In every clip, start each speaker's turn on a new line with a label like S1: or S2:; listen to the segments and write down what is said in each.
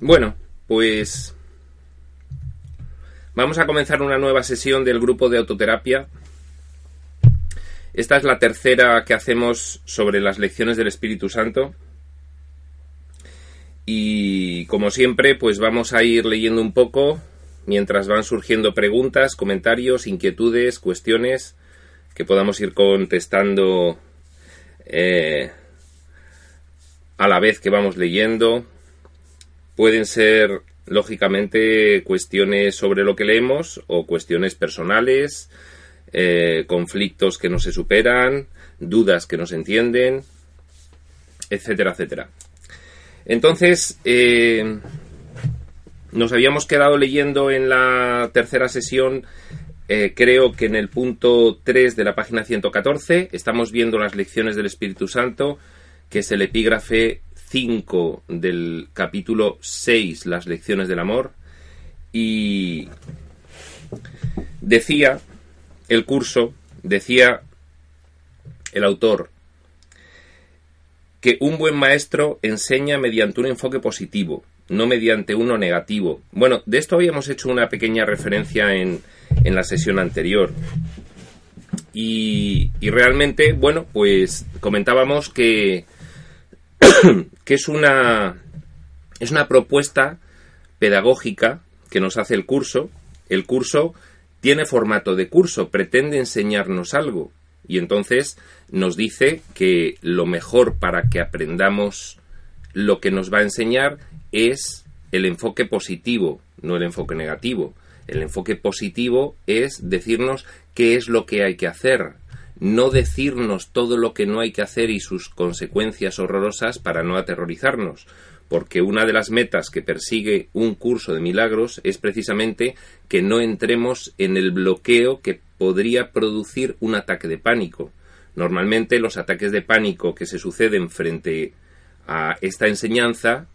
S1: Bueno, pues vamos a comenzar una nueva sesión del grupo de autoterapia. Esta es la tercera que hacemos sobre las lecciones del Espíritu Santo. Y como siempre, pues vamos a ir leyendo un poco mientras van surgiendo preguntas, comentarios, inquietudes, cuestiones que podamos ir contestando eh, a la vez que vamos leyendo. Pueden ser, lógicamente, cuestiones sobre lo que leemos o cuestiones personales, eh, conflictos que no se superan, dudas que no se entienden, etcétera, etcétera. Entonces, eh, nos habíamos quedado leyendo en la tercera sesión, eh, creo que en el punto 3 de la página 114, estamos viendo las lecciones del Espíritu Santo, que es el epígrafe 5 del capítulo 6, las lecciones del amor, y decía el curso, decía el autor, que un buen maestro enseña mediante un enfoque positivo, no mediante uno negativo. Bueno, de esto habíamos hecho una pequeña referencia en, en la sesión anterior. Y, y, realmente, bueno, pues comentábamos que, que es una, es una propuesta pedagógica que nos hace el curso. El curso tiene formato de curso, pretende enseñarnos algo. Y entonces nos dice que lo mejor para que aprendamos lo que nos va a enseñar es el enfoque positivo, no el enfoque negativo. El enfoque positivo es decirnos qué es lo que hay que hacer, no decirnos todo lo que no hay que hacer y sus consecuencias horrorosas para no aterrorizarnos, porque una de las metas que persigue un curso de milagros es precisamente que no entremos en el bloqueo que podría producir un ataque de pánico. Normalmente los ataques de pánico que se suceden frente a esta enseñanza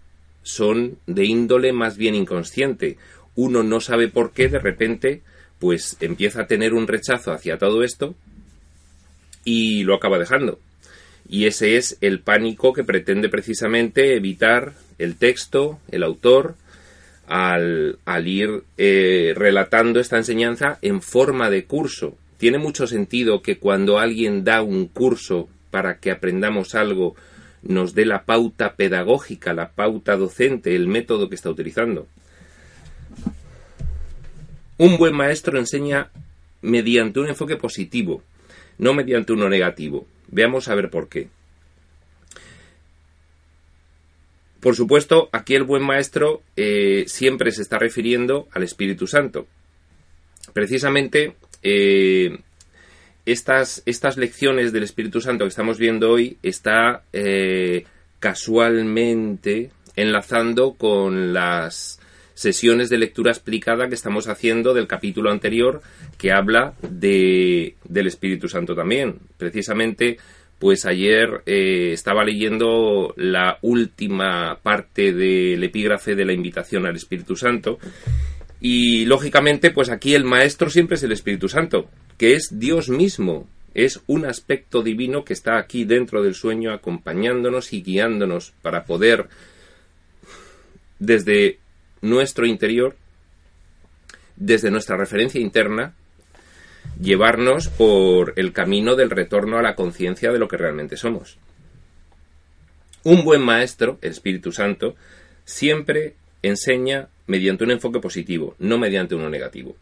S1: son de índole más bien inconsciente. Uno no sabe por qué de repente pues empieza a tener un rechazo hacia todo esto y lo acaba dejando. Y ese es el pánico que pretende precisamente evitar el texto, el autor, al, al ir eh, relatando esta enseñanza en forma de curso. Tiene mucho sentido que cuando alguien da un curso para que aprendamos algo, nos dé la pauta pedagógica, la pauta docente, el método que está utilizando. Un buen maestro enseña mediante un enfoque positivo, no mediante uno negativo. Veamos a ver por qué. Por supuesto, aquí el buen maestro eh, siempre se está refiriendo al Espíritu Santo. Precisamente eh, estas, estas, lecciones del Espíritu Santo que estamos viendo hoy está eh, casualmente enlazando con las sesiones de lectura explicada que estamos haciendo del capítulo anterior que habla de, del Espíritu Santo también. Precisamente pues ayer eh, estaba leyendo la última parte del epígrafe de la invitación al Espíritu Santo y lógicamente pues aquí el maestro siempre es el Espíritu Santo, que es Dios mismo, es un aspecto divino que está aquí dentro del sueño acompañándonos y guiándonos para poder desde nuestro interior, desde nuestra referencia interna, llevarnos por el camino del retorno a la conciencia de lo que realmente somos. Un buen maestro, el Espíritu Santo, siempre enseña mediante un enfoque positivo, no mediante uno negativo.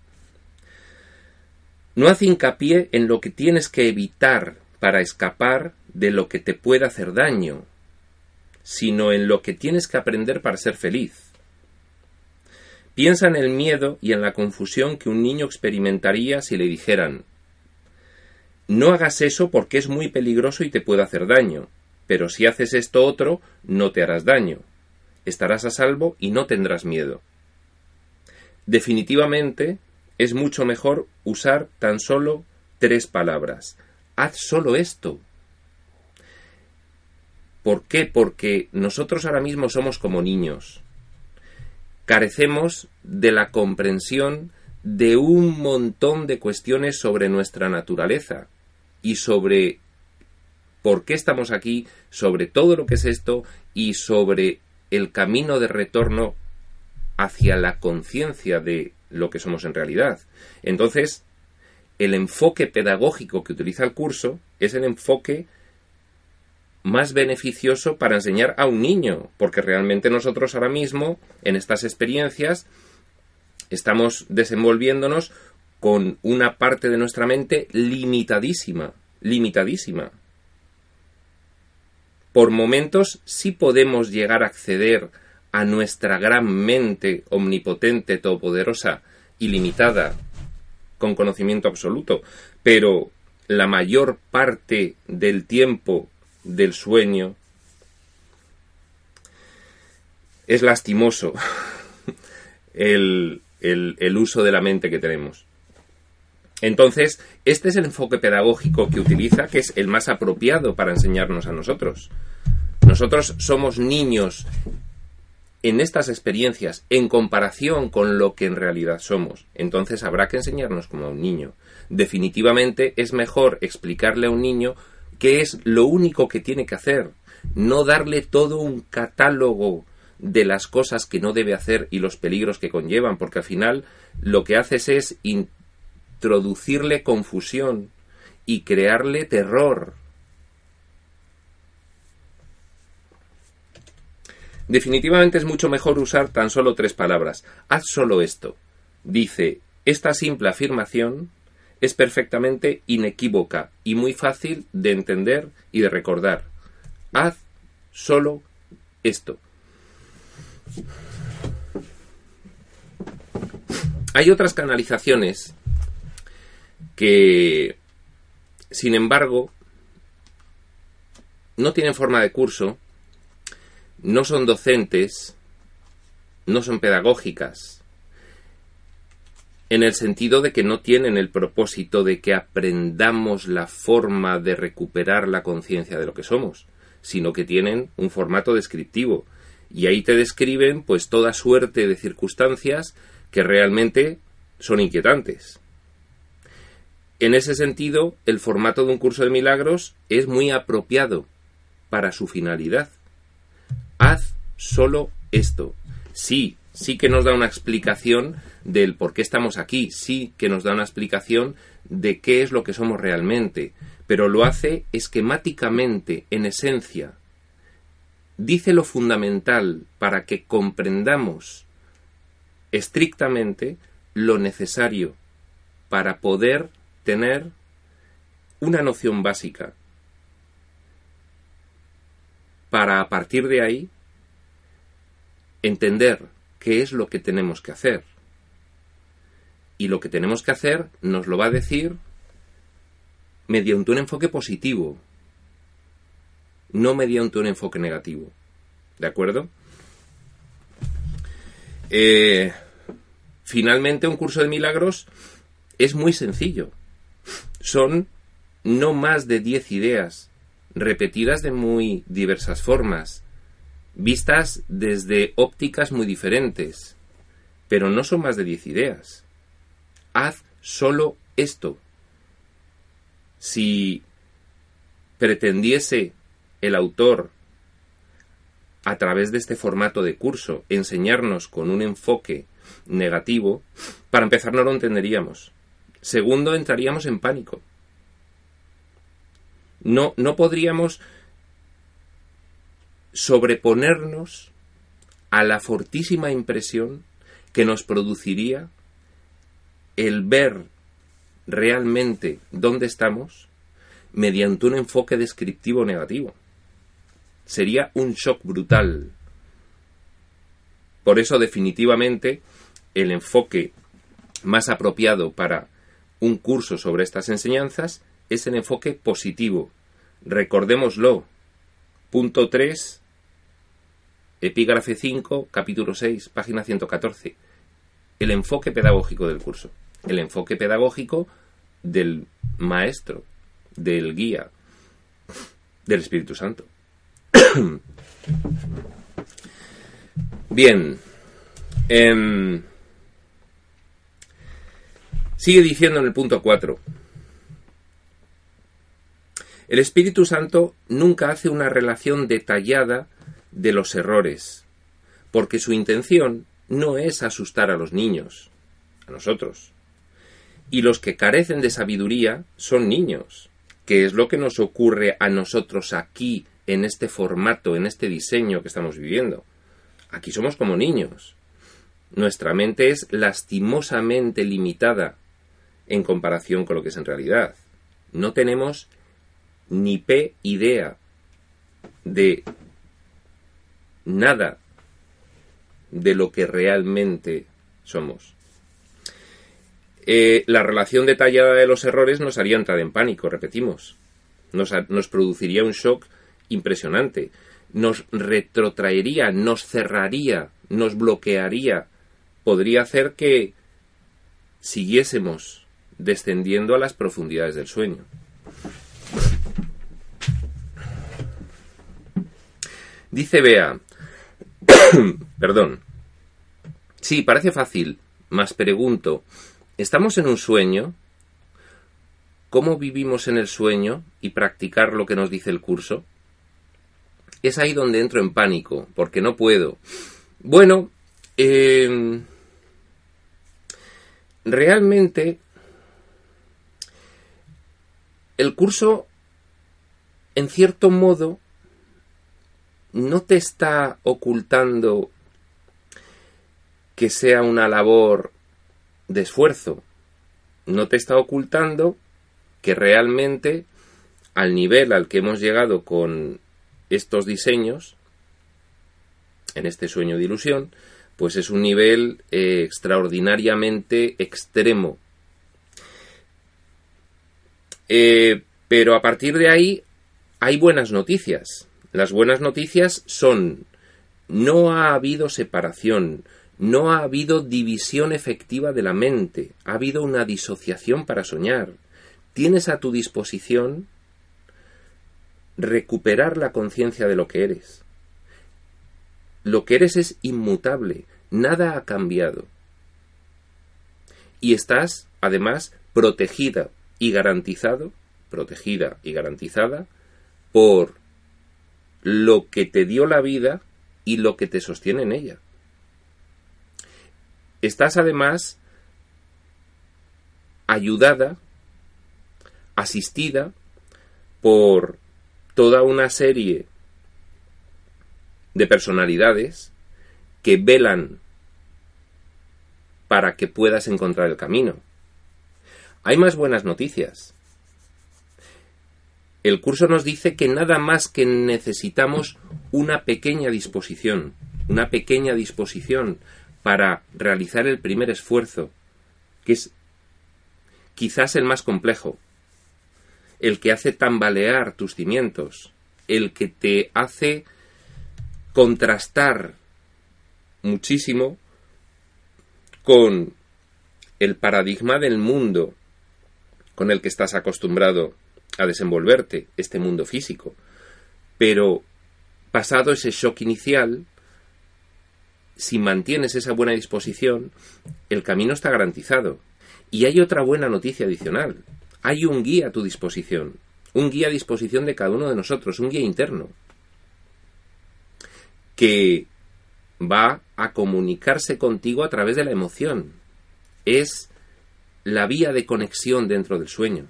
S1: No hace hincapié en lo que tienes que evitar para escapar de lo que te pueda hacer daño, sino en lo que tienes que aprender para ser feliz. Piensa en el miedo y en la confusión que un niño experimentaría si le dijeran no hagas eso porque es muy peligroso y te puede hacer daño. pero si haces esto otro, no te harás daño. Estarás a salvo y no tendrás miedo. Definitivamente es mucho mejor usar tan solo tres palabras. Haz solo esto. ¿Por qué? Porque nosotros ahora mismo somos como niños. Carecemos de la comprensión de un montón de cuestiones sobre nuestra naturaleza y sobre por qué estamos aquí, sobre todo lo que es esto y sobre el camino de retorno hacia la conciencia de lo que somos en realidad. Entonces, el enfoque pedagógico que utiliza el curso es el enfoque más beneficioso para enseñar a un niño, porque realmente nosotros ahora mismo, en estas experiencias, estamos desenvolviéndonos con una parte de nuestra mente limitadísima, limitadísima. Por momentos sí podemos llegar a acceder a nuestra gran mente omnipotente, todopoderosa, ilimitada, con conocimiento absoluto, pero la mayor parte del tiempo del sueño es lastimoso el, el, uso de la mente que tenemos. Entonces, este es el enfoque pedagógico que utiliza, que es el más apropiado para enseñarnos a nosotros. Nosotros somos niños en estas experiencias en comparación con lo que en realidad somos. Entonces habrá que enseñarnos como a un niño. Definitivamente es mejor explicarle a un niño qué es lo único que tiene que hacer, no darle todo un catálogo de las cosas que no debe hacer y los peligros que conllevan, porque al final lo que haces es introducirle confusión y crearle terror Definitivamente es mucho mejor usar tan solo tres palabras. Haz solo esto. Dice, esta simple afirmación es perfectamente inequívoca y muy fácil de entender y de recordar. Haz solo esto. Hay otras canalizaciones que, sin embargo, no tienen forma de curso no son docentes, no son pedagógicas, en el sentido de que no tienen el propósito de que aprendamos la forma de recuperar la conciencia de lo que somos, sino que tienen un formato descriptivo. Y ahí te describen pues toda suerte de circunstancias que realmente son inquietantes. En ese sentido, el formato de un curso de milagros es muy apropiado para su finalidad haz solo esto. Sí, sí que nos da una explicación del por qué estamos aquí, sí que nos da una explicación de qué es lo que somos realmente, pero lo hace esquemáticamente, en esencia. Dice lo fundamental para que comprendamos estrictamente lo necesario para poder tener una noción básica para a partir de ahí entender qué es lo que tenemos que hacer. Y lo que tenemos que hacer nos lo va a decir mediante un enfoque positivo, no mediante un enfoque negativo. ¿De acuerdo? Eh, finalmente, un curso de milagros es muy sencillo. Son no más de 10 ideas repetidas de muy diversas formas, vistas desde ópticas muy diferentes, pero no son más de diez ideas. Haz solo esto. Si pretendiese el autor, a través de este formato de curso, enseñarnos con un enfoque negativo, para empezar no lo entenderíamos. Segundo, entraríamos en pánico. No, no podríamos sobreponernos a la fortísima impresión que nos produciría el ver realmente dónde estamos mediante un enfoque descriptivo negativo. Sería un shock brutal. Por eso definitivamente el enfoque más apropiado para un curso sobre estas enseñanzas es el enfoque positivo. Recordémoslo. punto 3, epígrafe 5, capítulo 6, página 114. El enfoque pedagógico del curso. El enfoque pedagógico del maestro, del guía, del Espíritu Santo. Bien. Em, sigue diciendo en el punto 4. El Espíritu Santo nunca hace una relación detallada de los errores, porque su intención no es asustar a los niños, a nosotros. Y los que carecen de sabiduría son niños, que es lo que nos ocurre a nosotros aquí, en este formato, en este diseño que estamos viviendo. Aquí somos como niños. Nuestra mente es lastimosamente limitada en comparación con lo que es en realidad. No tenemos ni p idea de nada de lo que realmente somos. Eh, la relación detallada de los errores nos haría entrar en pánico, repetimos. Nos, nos produciría un shock impresionante. Nos retrotraería, nos cerraría, nos bloquearía. Podría hacer que siguiésemos descendiendo a las profundidades del sueño. Dice Bea, perdón, sí, parece fácil, mas pregunto, ¿estamos en un sueño? ¿Cómo vivimos en el sueño y practicar lo que nos dice el curso? Es ahí donde entro en pánico, porque no puedo. Bueno, em, realmente el curso, en cierto modo, no te está ocultando que sea una labor de esfuerzo. No te está ocultando que realmente al nivel al que hemos llegado con estos diseños, en este sueño de ilusión, pues es un nivel eh, extraordinariamente extremo. Eh, pero a partir de ahí hay buenas noticias. Las buenas noticias son no ha habido separación, no ha habido división efectiva de la mente, ha habido una disociación para soñar. Tienes a tu disposición recuperar la conciencia de lo que eres. Lo que eres es inmutable, nada ha cambiado. Y estás, además, protegida y garantizado, protegida y garantizada por lo que te dio la vida y lo que te sostiene en ella. Estás además ayudada, asistida por toda una serie de personalidades que velan para que puedas encontrar el camino. Hay más buenas noticias. El curso nos dice que nada más que necesitamos una pequeña disposición, una pequeña disposición para realizar el primer esfuerzo, que es quizás el más complejo, el que hace tambalear tus cimientos, el que te hace contrastar muchísimo con el paradigma del mundo con el que estás acostumbrado a desenvolverte este mundo físico. Pero pasado ese shock inicial, si mantienes esa buena disposición, el camino está garantizado. Y hay otra buena noticia adicional. Hay un guía a tu disposición. Un guía a disposición de cada uno de nosotros, un guía interno. Que va a comunicarse contigo a través de la emoción. Es la vía de conexión dentro del sueño.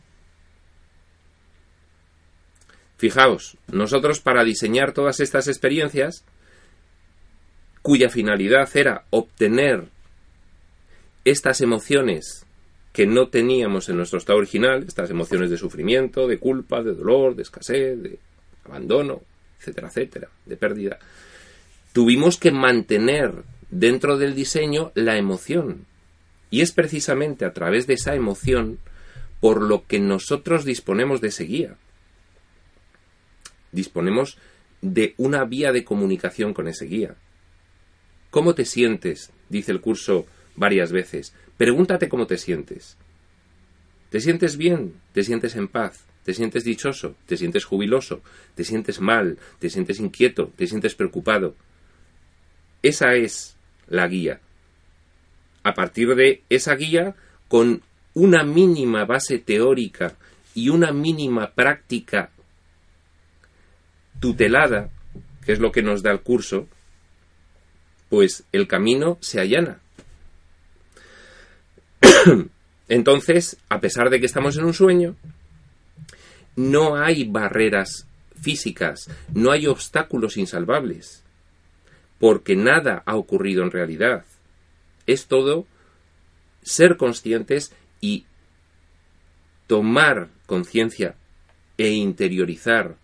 S1: Fijaos, nosotros para diseñar todas estas experiencias, cuya finalidad era obtener estas emociones que no teníamos en nuestro estado original, estas emociones de sufrimiento, de culpa, de dolor, de escasez, de abandono, etcétera, etcétera, de pérdida, tuvimos que mantener dentro del diseño la emoción. Y es precisamente a través de esa emoción por lo que nosotros disponemos de ese guía disponemos de una vía de comunicación con ese guía. ¿Cómo te sientes? dice el curso varias veces. Pregúntate cómo te sientes. ¿Te sientes bien? ¿Te sientes en paz? ¿Te sientes dichoso? ¿Te sientes jubiloso? ¿Te sientes mal? ¿Te sientes inquieto? ¿Te sientes preocupado? Esa es la guía. A partir de esa guía, con una mínima base teórica y una mínima práctica tutelada, que es lo que nos da el curso, pues el camino se allana. Entonces, a pesar de que estamos en un sueño, no hay barreras físicas, no hay obstáculos insalvables, porque nada ha ocurrido en realidad. Es todo ser conscientes y tomar conciencia e interiorizar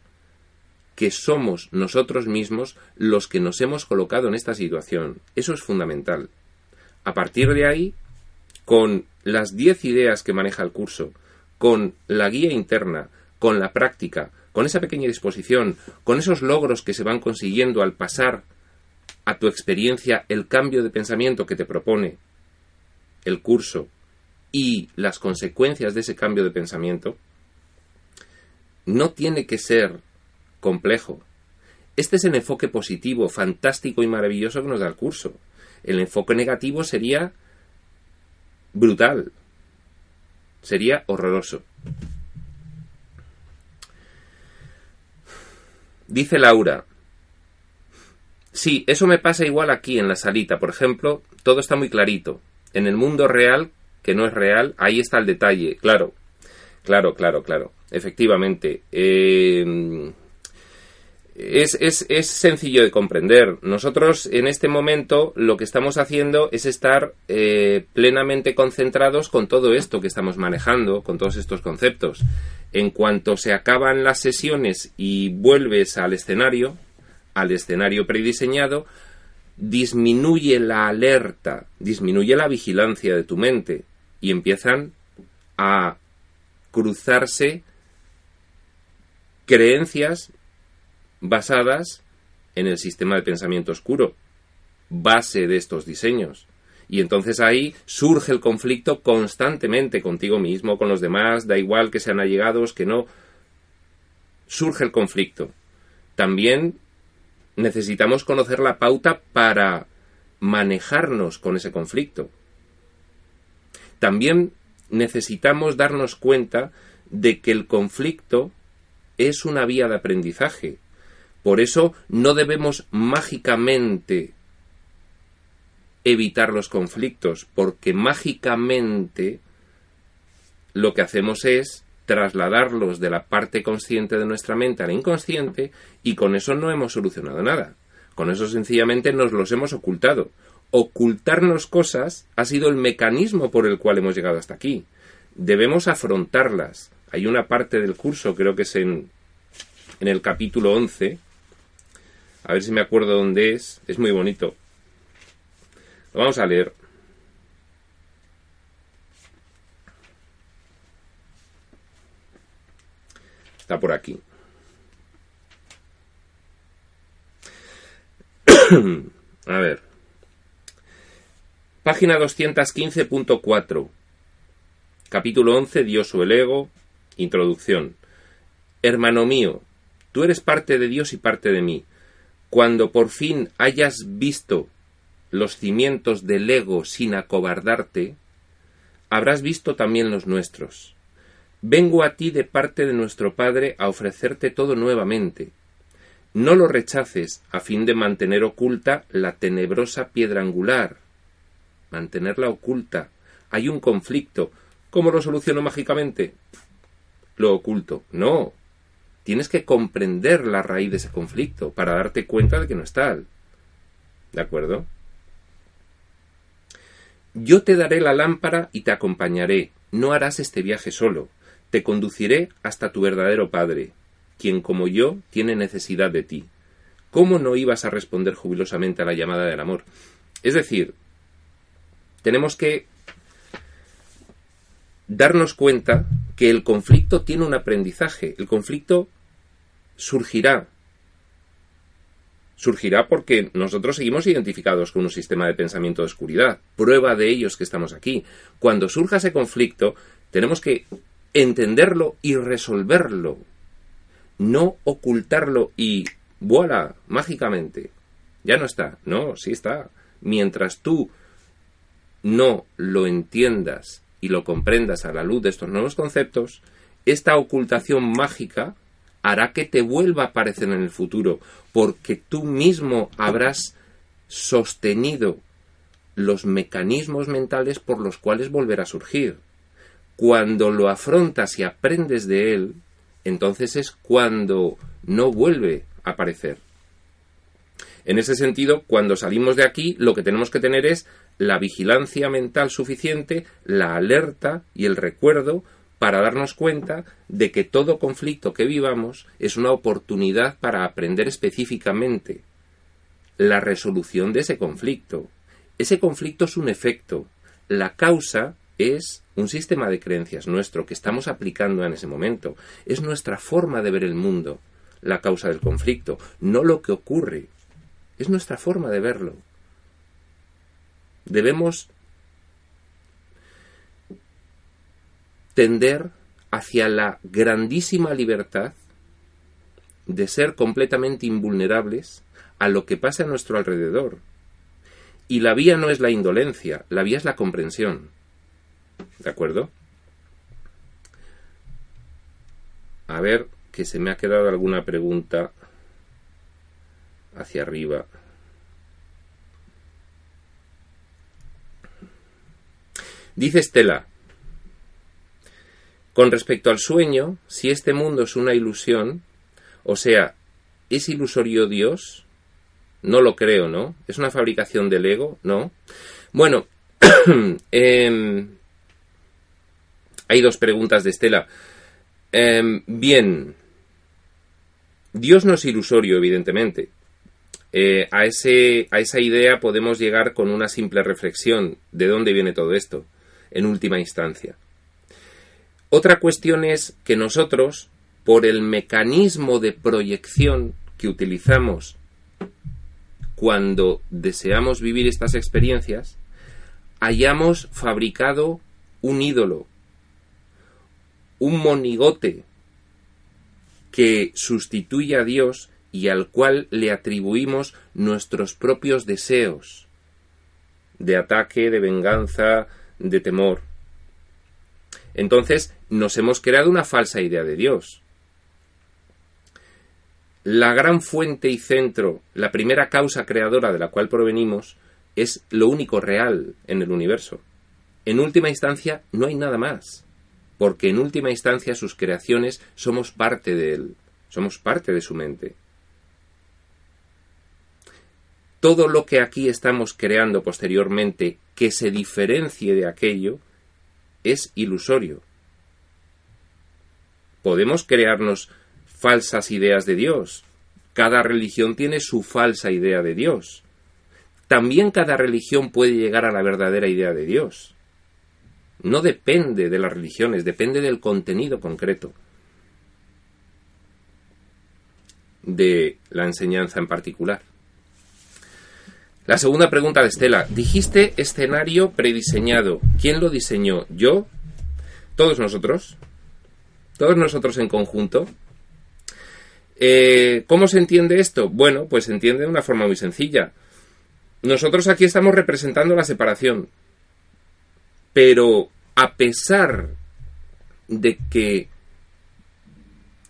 S1: que somos nosotros mismos los que nos hemos colocado en esta situación. Eso es fundamental. A partir de ahí, con las 10 ideas que maneja el curso, con la guía interna, con la práctica, con esa pequeña disposición, con esos logros que se van consiguiendo al pasar a tu experiencia el cambio de pensamiento que te propone el curso y las consecuencias de ese cambio de pensamiento, no tiene que ser complejo. Este es el enfoque positivo, fantástico y maravilloso que nos da el curso. El enfoque negativo sería brutal, sería horroroso. Dice Laura, sí, eso me pasa igual aquí en la salita, por ejemplo, todo está muy clarito. En el mundo real, que no es real, ahí está el detalle, claro, claro, claro, claro, efectivamente. Eh, es, es, es, sencillo de comprender. Nosotros en este momento lo que estamos haciendo es estar eh, plenamente concentrados con todo esto que estamos manejando, con todos estos conceptos en cuanto se acaban las sesiones y vuelves al escenario, al escenario prediseñado, disminuye la alerta, disminuye la vigilancia de tu mente y empiezan a cruzarse creencias basadas en el sistema de pensamiento oscuro, base de estos diseños. Y entonces ahí surge el conflicto constantemente contigo mismo, con los demás, da igual que sean allegados, que no. Surge el conflicto. También necesitamos conocer la pauta para manejarnos con ese conflicto. También necesitamos darnos cuenta de que el conflicto es una vía de aprendizaje. Por eso no debemos mágicamente evitar los conflictos, porque mágicamente lo que hacemos es trasladarlos de la parte consciente de nuestra mente a la inconsciente y con eso no hemos solucionado nada. Con eso sencillamente nos los hemos ocultado. Ocultarnos cosas ha sido el mecanismo por el cual hemos llegado hasta aquí. Debemos afrontarlas. Hay una parte del curso, creo que es en, en el capítulo 11. A ver si me acuerdo dónde es. Es muy bonito vamos a leer. Está por aquí. a ver. Página 215.4. Capítulo 11. Dios o el ego. Introducción. Hermano mío, tú eres parte de Dios y parte de mí. Cuando por fin hayas visto los cimientos del ego sin acobardarte, habrás visto también los nuestros. Vengo a ti de parte de nuestro Padre a ofrecerte todo nuevamente. No lo rechaces a fin de mantener oculta la tenebrosa piedra angular. Mantenerla oculta. Hay un conflicto. ¿Cómo lo soluciono mágicamente? Lo oculto. No. Tienes que comprender la raíz de ese conflicto para darte cuenta de que no es tal. ¿De acuerdo? Yo te daré la lámpara y te acompañaré. No harás este viaje solo. Te conduciré hasta tu verdadero Padre, quien como yo tiene necesidad de ti. ¿Cómo no ibas a responder jubilosamente a la llamada del amor? Es decir, tenemos que darnos cuenta que el conflicto tiene un aprendizaje. El conflicto surgirá surgirá porque nosotros seguimos identificados con un sistema de pensamiento de oscuridad. Prueba de ello es que estamos aquí. Cuando surja ese conflicto, tenemos que entenderlo y resolverlo, no ocultarlo y voilà, mágicamente. Ya no está. No, sí está. Mientras tú no lo entiendas y lo comprendas a la luz de estos nuevos conceptos, esta ocultación mágica hará que te vuelva a aparecer en el futuro, porque tú mismo habrás sostenido los mecanismos mentales por los cuales volverá a surgir. Cuando lo afrontas y aprendes de él, entonces es cuando no vuelve a aparecer. En ese sentido, cuando salimos de aquí, lo que tenemos que tener es la vigilancia mental suficiente, la alerta y el recuerdo para darnos cuenta de que todo conflicto que vivamos es una oportunidad para aprender específicamente la resolución de ese conflicto. Ese conflicto es un efecto. La causa es un sistema de creencias nuestro que estamos aplicando en ese momento. Es nuestra forma de ver el mundo la causa del conflicto, no lo que ocurre. Es nuestra forma de verlo. Debemos tender hacia la grandísima libertad de ser completamente invulnerables a lo que pasa a nuestro alrededor. Y la vía no es la indolencia, la vía es la comprensión. ¿De acuerdo? A ver, que se me ha quedado alguna pregunta hacia arriba. Dice Estela, con respecto al sueño, si este mundo es una ilusión, o sea, ¿es ilusorio Dios? No lo creo, ¿no? ¿Es una fabricación del ego? No. Bueno, em, hay dos preguntas de Estela. Em, bien, Dios no es ilusorio, evidentemente. Eh, a, ese, a esa idea podemos llegar con una simple reflexión de dónde viene todo esto, en última instancia. Otra cuestión es que nosotros, por el mecanismo de proyección que utilizamos cuando deseamos vivir estas experiencias, hayamos fabricado un ídolo, un monigote que sustituye a Dios y al cual le atribuimos nuestros propios deseos de ataque, de venganza, de temor. Entonces nos hemos creado una falsa idea de Dios. La gran fuente y centro, la primera causa creadora de la cual provenimos, es lo único real en el universo. En última instancia, no hay nada más, porque en última instancia sus creaciones somos parte de él, somos parte de su mente. Todo lo que aquí estamos creando posteriormente que se diferencie de aquello es ilusorio. Podemos crearnos falsas ideas de Dios. Cada religión tiene su falsa idea de Dios. También cada religión puede llegar a la verdadera idea de Dios. No depende de las religiones, depende del contenido concreto de la enseñanza en particular. La segunda pregunta de Estela. Dijiste escenario prediseñado. ¿Quién lo diseñó? ¿Yo? ¿Todos nosotros? ¿Todos nosotros en conjunto? Eh, ¿Cómo se entiende esto? Bueno, pues se entiende de una forma muy sencilla. Nosotros aquí estamos representando la separación. Pero a pesar de que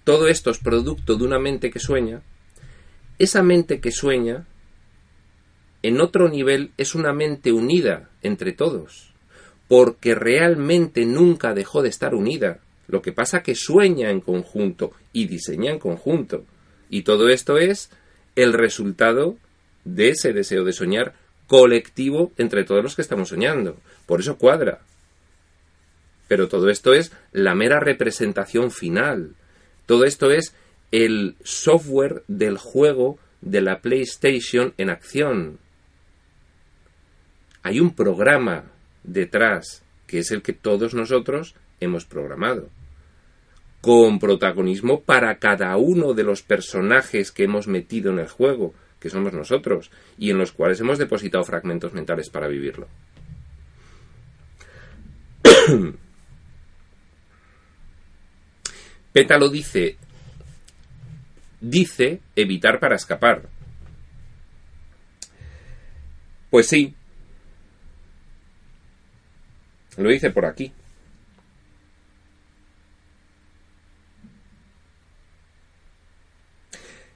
S1: todo esto es producto de una mente que sueña, esa mente que sueña en otro nivel es una mente unida entre todos, porque realmente nunca dejó de estar unida. Lo que pasa que sueña en conjunto y diseña en conjunto. Y todo esto es el resultado de ese deseo de soñar colectivo entre todos los que estamos soñando. Por eso cuadra. Pero todo esto es la mera representación final. Todo esto es el software del juego de la PlayStation en acción hay un programa detrás que es el que todos nosotros hemos programado, con protagonismo para cada uno de los personajes que hemos metido en el juego, que somos nosotros, y en los cuales hemos depositado fragmentos mentales para vivirlo. Pétalo dice, dice evitar para escapar. Pues sí, lo dice por aquí.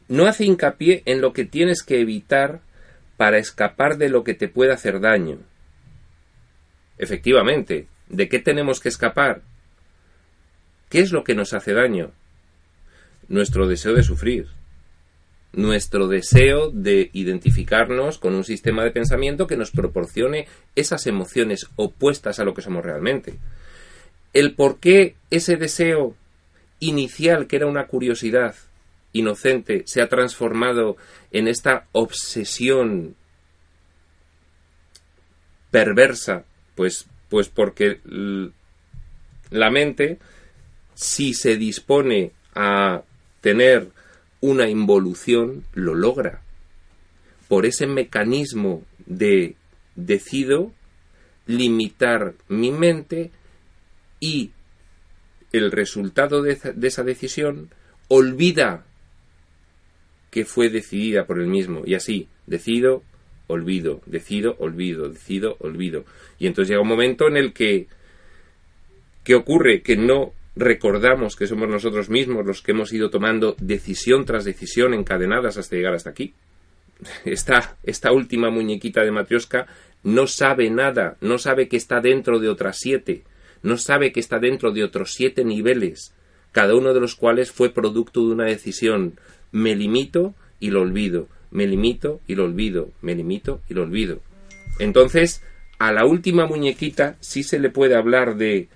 S1: No hace hincapié en lo que tienes que evitar para escapar de lo que te puede hacer daño. Efectivamente, ¿de qué tenemos que escapar? ¿Qué es lo que nos hace daño? Nuestro deseo de sufrir, nuestro deseo de identificarnos con un sistema de pensamiento que nos proporcione esas emociones opuestas a lo que somos realmente. El por qué ese deseo inicial, que era una curiosidad, inocente se ha transformado en esta obsesión perversa, pues, pues porque la mente, si se dispone a tener una involución, lo logra. Por ese mecanismo de decido limitar mi mente y el resultado de, esa decisión olvida que fue decidida por el mismo. Y así, decido, olvido, decido, olvido, decido, olvido. Y entonces llega un momento en el que, ¿qué ocurre? Que no recordamos que somos nosotros mismos los que hemos ido tomando decisión tras decisión encadenadas hasta llegar hasta aquí. Esta, esta última muñequita de Matrioska no sabe nada, no sabe que está dentro de otras siete, no sabe que está dentro de otros siete niveles, cada uno de los cuales fue producto de una decisión me limito y lo olvido, me limito y lo olvido, me limito y lo olvido. Entonces, a la última muñequita sí se le puede hablar de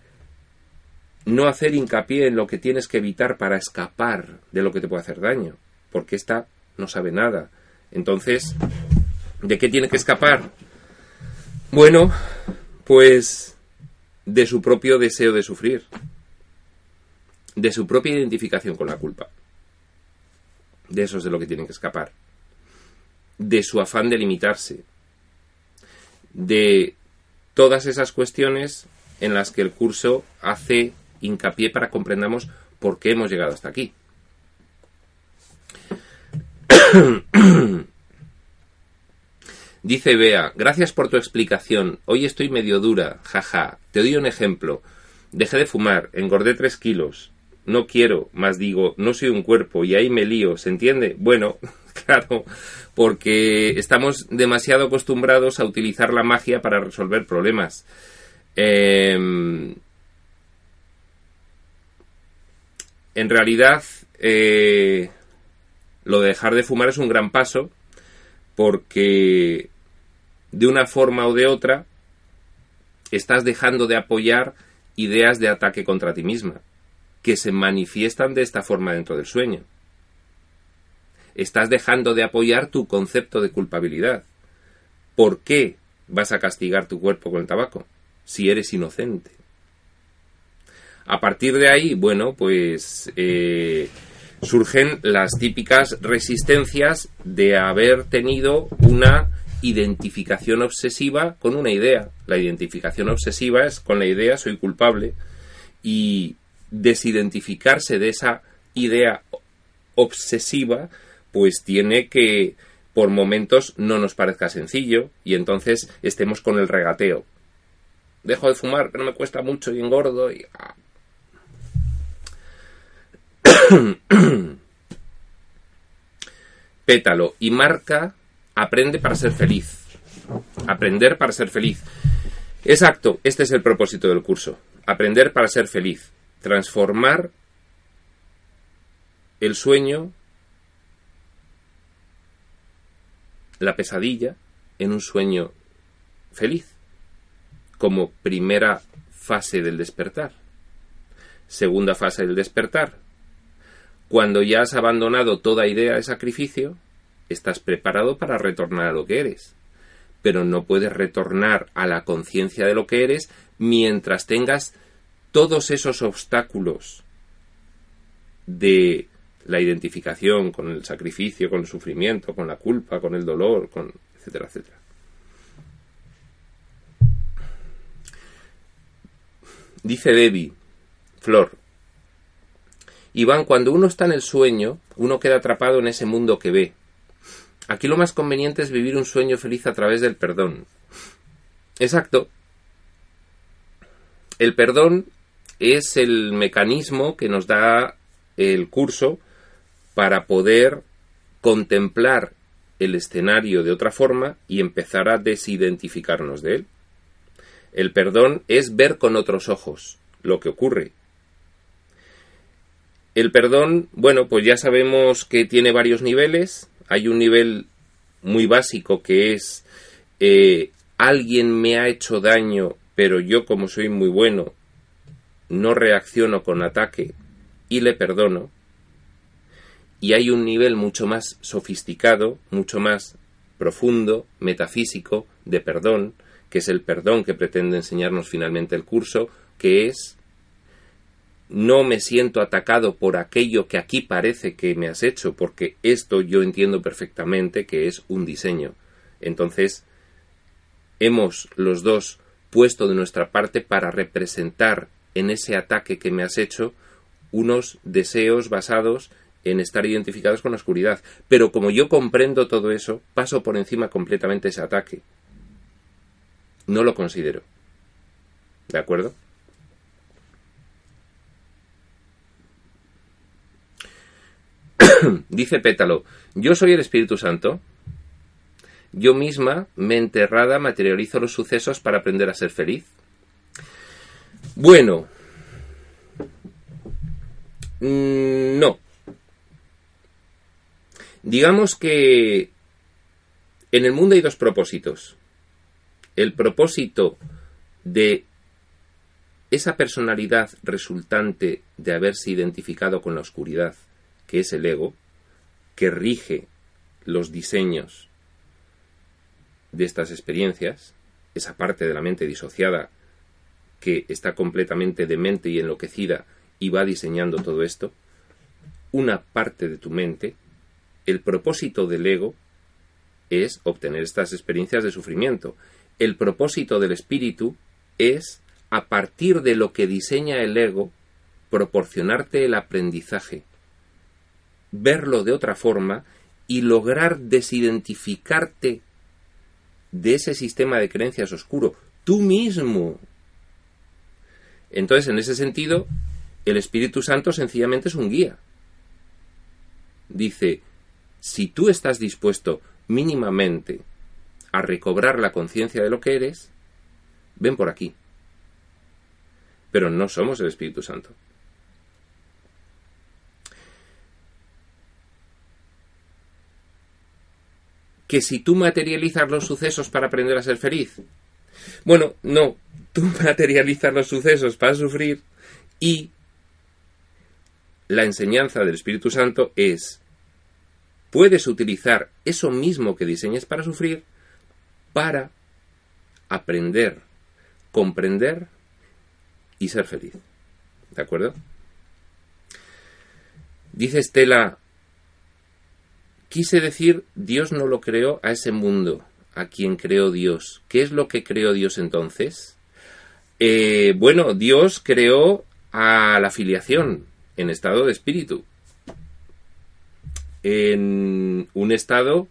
S1: no hacer hincapié en lo que tienes que evitar para escapar de lo que te puede hacer daño, porque esta no sabe nada. Entonces, ¿de qué tiene que escapar? Bueno, pues de su propio deseo de sufrir, de su propia identificación con la culpa. De eso es de lo que tienen que escapar. De su afán de limitarse. De todas esas cuestiones en las que el curso hace hincapié para comprendamos por qué hemos llegado hasta aquí. Dice Bea, gracias por tu explicación. Hoy estoy medio dura, jaja. Te doy un ejemplo. Dejé de fumar, engordé tres kilos no quiero, más digo, no soy un cuerpo y ahí me lío, ¿se entiende? Bueno, claro, porque estamos demasiado acostumbrados a utilizar la magia para resolver problemas. Em, en realidad, eh, lo de dejar de fumar es un gran paso porque de una forma o de otra estás dejando de apoyar ideas de ataque contra ti misma que se manifiestan de esta forma dentro del sueño. Estás dejando de apoyar tu concepto de culpabilidad. ¿Por qué vas a castigar tu cuerpo con el tabaco si eres inocente? A partir de ahí, bueno, pues eh, surgen las típicas resistencias de haber tenido una identificación obsesiva con una idea. La identificación obsesiva es con la idea soy culpable y desidentificarse de esa idea obsesiva, pues tiene que por momentos no nos parezca sencillo y entonces estemos con el regateo. Dejo de fumar, no me cuesta mucho y engordo y... Ah. Pétalo y marca aprende para ser feliz. Aprender para ser feliz. Exacto, este es el propósito del curso. Aprender para ser feliz transformar el sueño, la pesadilla, en un sueño feliz, como primera fase del despertar. Segunda fase del despertar. Cuando ya has abandonado toda idea de sacrificio, estás preparado para retornar a lo que eres. Pero no puedes retornar a la conciencia de lo que eres mientras tengas todos esos obstáculos de la identificación con el sacrificio, con el sufrimiento, con la culpa, con el dolor, etcétera, etcétera. Dice Debbie, Flor, Iván, cuando uno está en el sueño, uno queda atrapado en ese mundo que ve. Aquí lo más conveniente es vivir un sueño feliz a través del perdón. Exacto. El perdón es el mecanismo que nos da el curso para poder contemplar el escenario de otra forma y empezar a desidentificarnos de él. El perdón es ver con otros ojos lo que ocurre. El perdón, bueno, pues ya sabemos que tiene varios niveles. Hay un nivel muy básico que es eh, alguien me ha hecho daño, pero yo como soy muy bueno, no reacciono con ataque y le perdono. Y hay un nivel mucho más sofisticado, mucho más profundo, metafísico, de perdón, que es el perdón que pretende enseñarnos finalmente el curso, que es no me siento atacado por aquello que aquí parece que me has hecho, porque esto yo entiendo perfectamente que es un diseño. Entonces, hemos los dos puesto de nuestra parte para representar en ese ataque que me has hecho unos deseos basados en estar identificados con la oscuridad. Pero como yo comprendo todo eso, paso por encima completamente ese ataque. No lo considero. ¿De acuerdo? Dice Pétalo, yo soy el Espíritu Santo. Yo misma, me enterrada, materializo los sucesos para aprender a ser feliz. Bueno, mm, no. Digamos que en el mundo hay dos propósitos. El propósito de esa personalidad resultante de haberse identificado con la oscuridad que es el ego, que rige los diseños de estas experiencias, esa parte de la mente disociada que está completamente demente y enloquecida y va diseñando todo esto, una parte de tu mente, el propósito del ego es obtener estas experiencias de sufrimiento. El propósito del espíritu es, a partir de lo que diseña el ego, proporcionarte el aprendizaje verlo de otra forma y lograr desidentificarte de ese sistema de creencias oscuro, tú mismo. Entonces, en ese sentido, el Espíritu Santo sencillamente es un guía. Dice, si tú estás dispuesto mínimamente a recobrar la conciencia de lo que eres, ven por aquí. Pero no somos el Espíritu Santo. Que si tú materializas los sucesos para aprender a ser feliz. Bueno, no, tú materializas los sucesos para sufrir y la enseñanza del Espíritu Santo es, puedes utilizar eso mismo que diseñes para sufrir para aprender, comprender y ser feliz. ¿De acuerdo? Dice Estela Quise decir, Dios no lo creó a ese mundo, a quien creó Dios. ¿Qué es lo que creó Dios entonces? Eh, bueno, Dios creó a la filiación en estado de espíritu. En un estado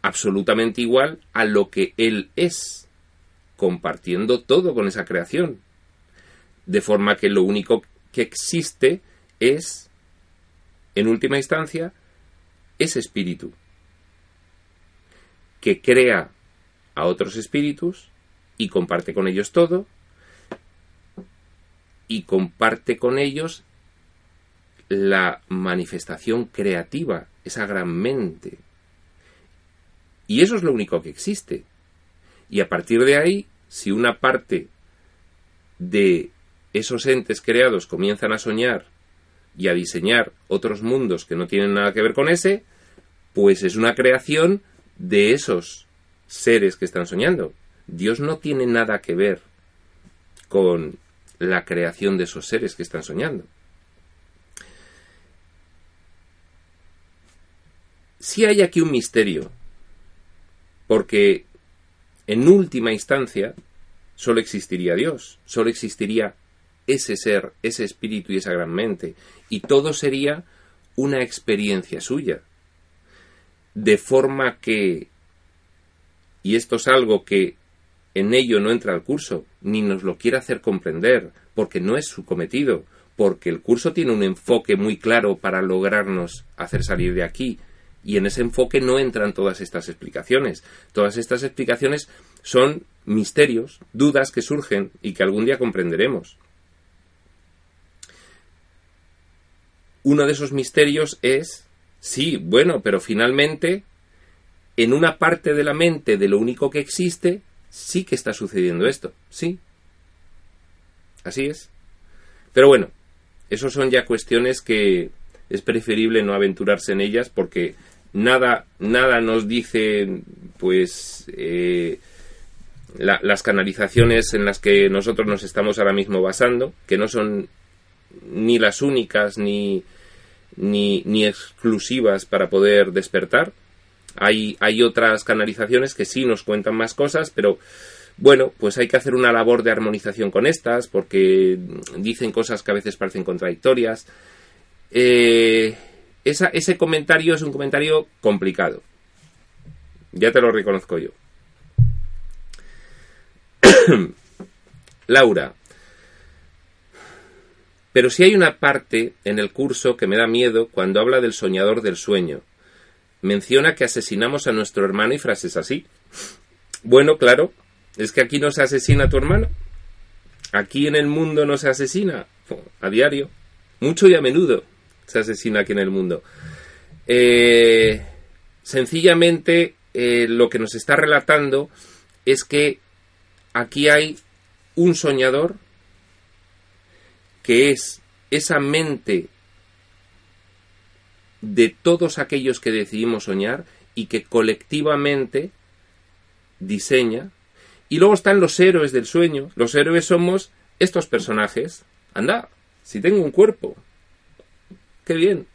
S1: absolutamente igual a lo que Él es, compartiendo todo con esa creación. De forma que lo único que existe es, en última instancia, ese espíritu que crea a otros espíritus y comparte con ellos todo y comparte con ellos la manifestación creativa, esa gran mente. Y eso es lo único que existe. Y a partir de ahí, si una parte de esos entes creados comienzan a soñar y a diseñar otros mundos que no tienen nada que ver con ese, pues es una creación de esos seres que están soñando. Dios no tiene nada que ver con la creación de esos seres que están soñando. sí hay aquí un misterio, porque en última instancia solo existiría Dios, solo existiría ese ser, ese espíritu y esa gran mente, y todo sería una experiencia suya. De forma que, y esto es algo que en ello no entra al curso, ni nos lo quiere hacer comprender, porque no es su cometido, porque el curso tiene un enfoque muy claro para lograrnos hacer salir de aquí, y en ese enfoque no entran todas estas explicaciones. Todas estas explicaciones son misterios, dudas que surgen y que algún día comprenderemos. Uno de esos misterios es, sí, bueno, pero finalmente, en una parte de la mente de lo único que existe, sí que está sucediendo esto, sí. Así es. Pero bueno, eso son ya cuestiones que es preferible no aventurarse en ellas porque nada, nada nos dice, pues, eh, las canalizaciones en las que nosotros nos estamos ahora mismo basando, que no son ni las únicas ni, ni, ni exclusivas para poder despertar. Hay, hay otras canalizaciones que sí nos cuentan más cosas, pero bueno, pues hay que hacer una labor de armonización con estas, porque dicen cosas que a veces parecen contradictorias. Eh, ese comentario es un comentario complicado. Ya te lo reconozco yo. Laura. Pero si hay una parte en el curso que me da miedo cuando habla del soñador del sueño. Menciona que asesinamos a nuestro hermano y frases así. Bueno, claro, es que aquí no se asesina a tu hermano. Aquí en el mundo no se asesina a diario. Mucho y a menudo se asesina aquí en el mundo. Eh, sencillamente eh, lo que nos está relatando es que aquí hay un soñador que es esa mente de todos aquellos que decidimos soñar y que colectivamente diseña. Y luego están los héroes del sueño. Los héroes somos estos personajes. Anda, si tengo un cuerpo, qué bien.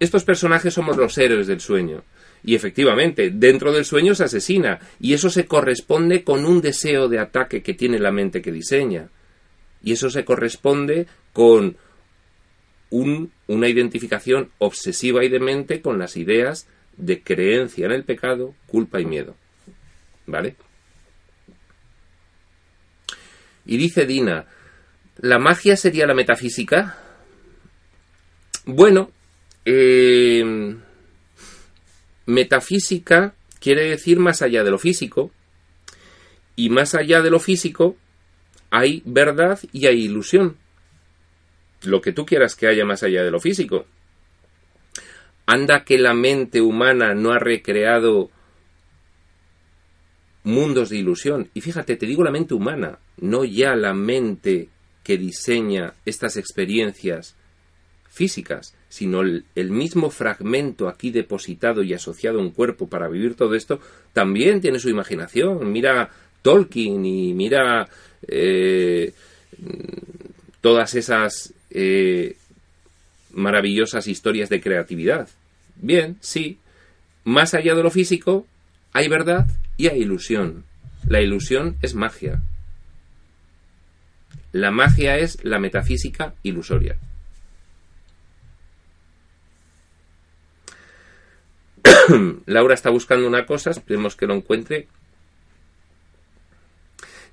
S1: Estos personajes somos los héroes del sueño. Y efectivamente, dentro del sueño se asesina, y eso se corresponde con un deseo de ataque que tiene la mente que diseña. Y eso se corresponde con una identificación obsesiva y demente con las ideas de creencia en el pecado, culpa y miedo. ¿Vale? Y dice Dina, ¿la magia sería la metafísica? Bueno, eh, metafísica quiere decir más allá de lo físico, y más allá de lo físico hay verdad y hay ilusión. Lo que tú quieras que haya más allá de lo físico. Anda que la mente humana no ha recreado mundos de ilusión. Y fíjate, te digo la mente humana, no ya la mente que diseña estas experiencias físicas, sino el, mismo fragmento aquí depositado y asociado a un cuerpo para vivir todo esto, también tiene su imaginación. Mira Tolkien y mira eh, todas esas eh, maravillosas historias de creatividad. Bien, sí, más allá de lo físico, hay verdad y hay ilusión. La ilusión es magia. La magia es la metafísica ilusoria. Laura está buscando una cosa, esperemos que lo encuentre.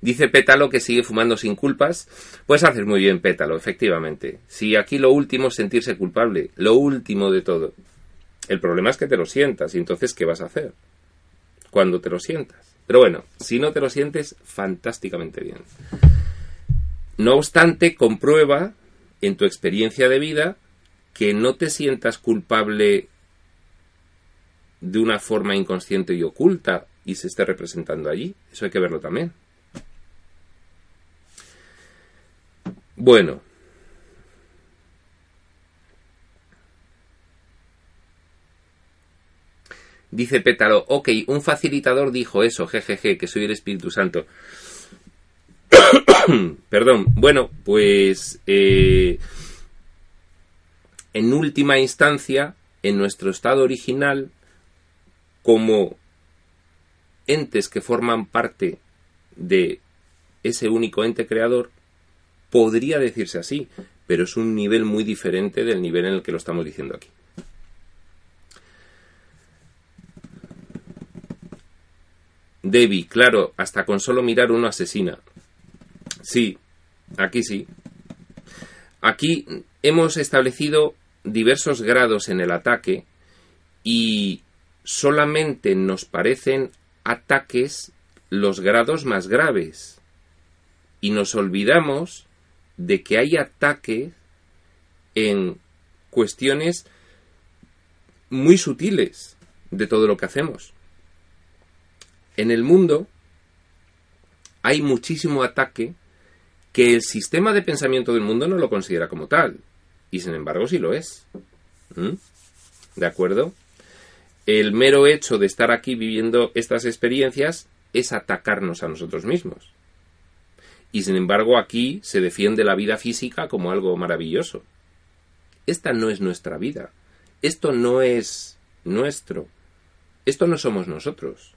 S1: Dice Pétalo que sigue fumando sin culpas. Pues haces muy bien, Pétalo, efectivamente. Si aquí lo último es sentirse culpable, lo último de todo. El problema es que te lo sientas, y entonces, ¿qué vas a hacer? Cuando te lo sientas. Pero bueno, si no te lo sientes, fantásticamente bien. No obstante, comprueba en tu experiencia de vida que no te sientas culpable de una forma inconsciente y oculta y se esté representando allí. Eso hay que verlo también. Bueno. Dice Pétalo, ok, un facilitador dijo eso, jejeje, que soy el Espíritu Santo. Perdón, bueno, pues eh, en última instancia en nuestro estado original como entes que forman parte de ese único ente creador, podría decirse así, pero es un nivel muy diferente del nivel en el que lo estamos diciendo aquí. Debbie, claro, hasta con solo mirar uno asesina. Sí, aquí sí. Aquí hemos establecido diversos grados en el ataque y solamente nos parecen ataques los grados más graves. Y nos olvidamos de que hay ataques en cuestiones muy sutiles de todo lo que hacemos. En el mundo hay muchísimo ataque que el sistema de pensamiento del mundo no lo considera como tal. Y sin embargo sí lo es. ¿Mm? ¿De acuerdo? El mero hecho de estar aquí viviendo estas experiencias es atacarnos a nosotros mismos. Y sin embargo aquí se defiende la vida física como algo maravilloso. Esta no es nuestra vida. Esto no es nuestro. Esto no somos nosotros.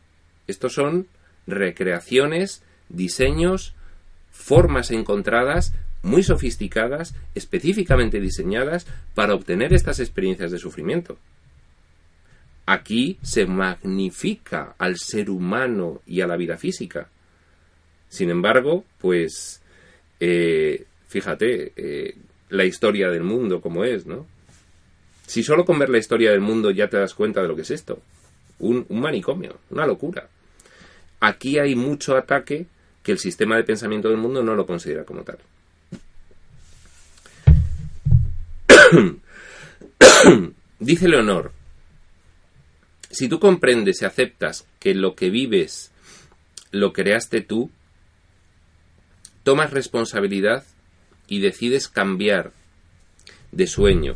S1: Estos son recreaciones, diseños, formas encontradas muy sofisticadas, específicamente diseñadas para obtener estas experiencias de sufrimiento. Aquí se magnifica al ser humano y a la vida física. Sin embargo, pues, eh, fíjate, eh, la historia del mundo como es, ¿no? Si solo con ver la historia del mundo ya te das cuenta de lo que es esto. un manicomio, una locura. Aquí hay mucho ataque que el sistema de pensamiento del mundo no lo considera como tal. Dice Leonor, si tú comprendes y aceptas que lo que vives lo creaste tú, tomas responsabilidad y decides cambiar de sueño,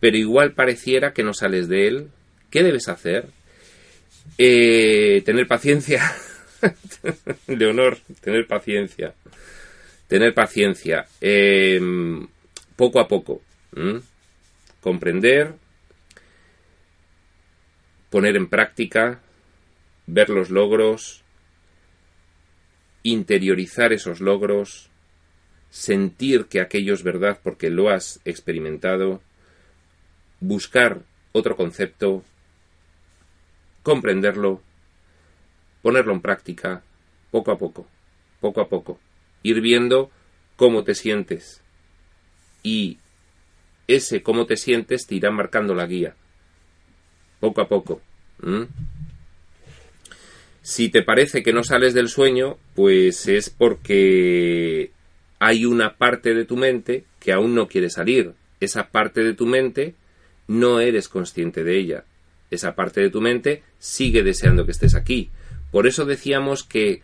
S1: pero igual pareciera que no sales de él, ¿qué debes hacer? Eh, tener paciencia. Leonor, tener paciencia. Tener paciencia. Em, poco a poco. Comprender. Poner en práctica. Ver los logros. Interiorizar esos logros. Sentir que aquello es verdad porque lo has experimentado. Buscar otro concepto comprenderlo, ponerlo en práctica, poco a poco, poco a poco, ir viendo cómo te sientes y ese cómo te sientes te irá marcando la guía, poco a poco. Si te parece que no sales del sueño, pues es porque hay una parte de tu mente que aún no quiere salir. Esa parte de tu mente no eres consciente de ella esa parte de tu mente sigue deseando que estés aquí. Por eso decíamos que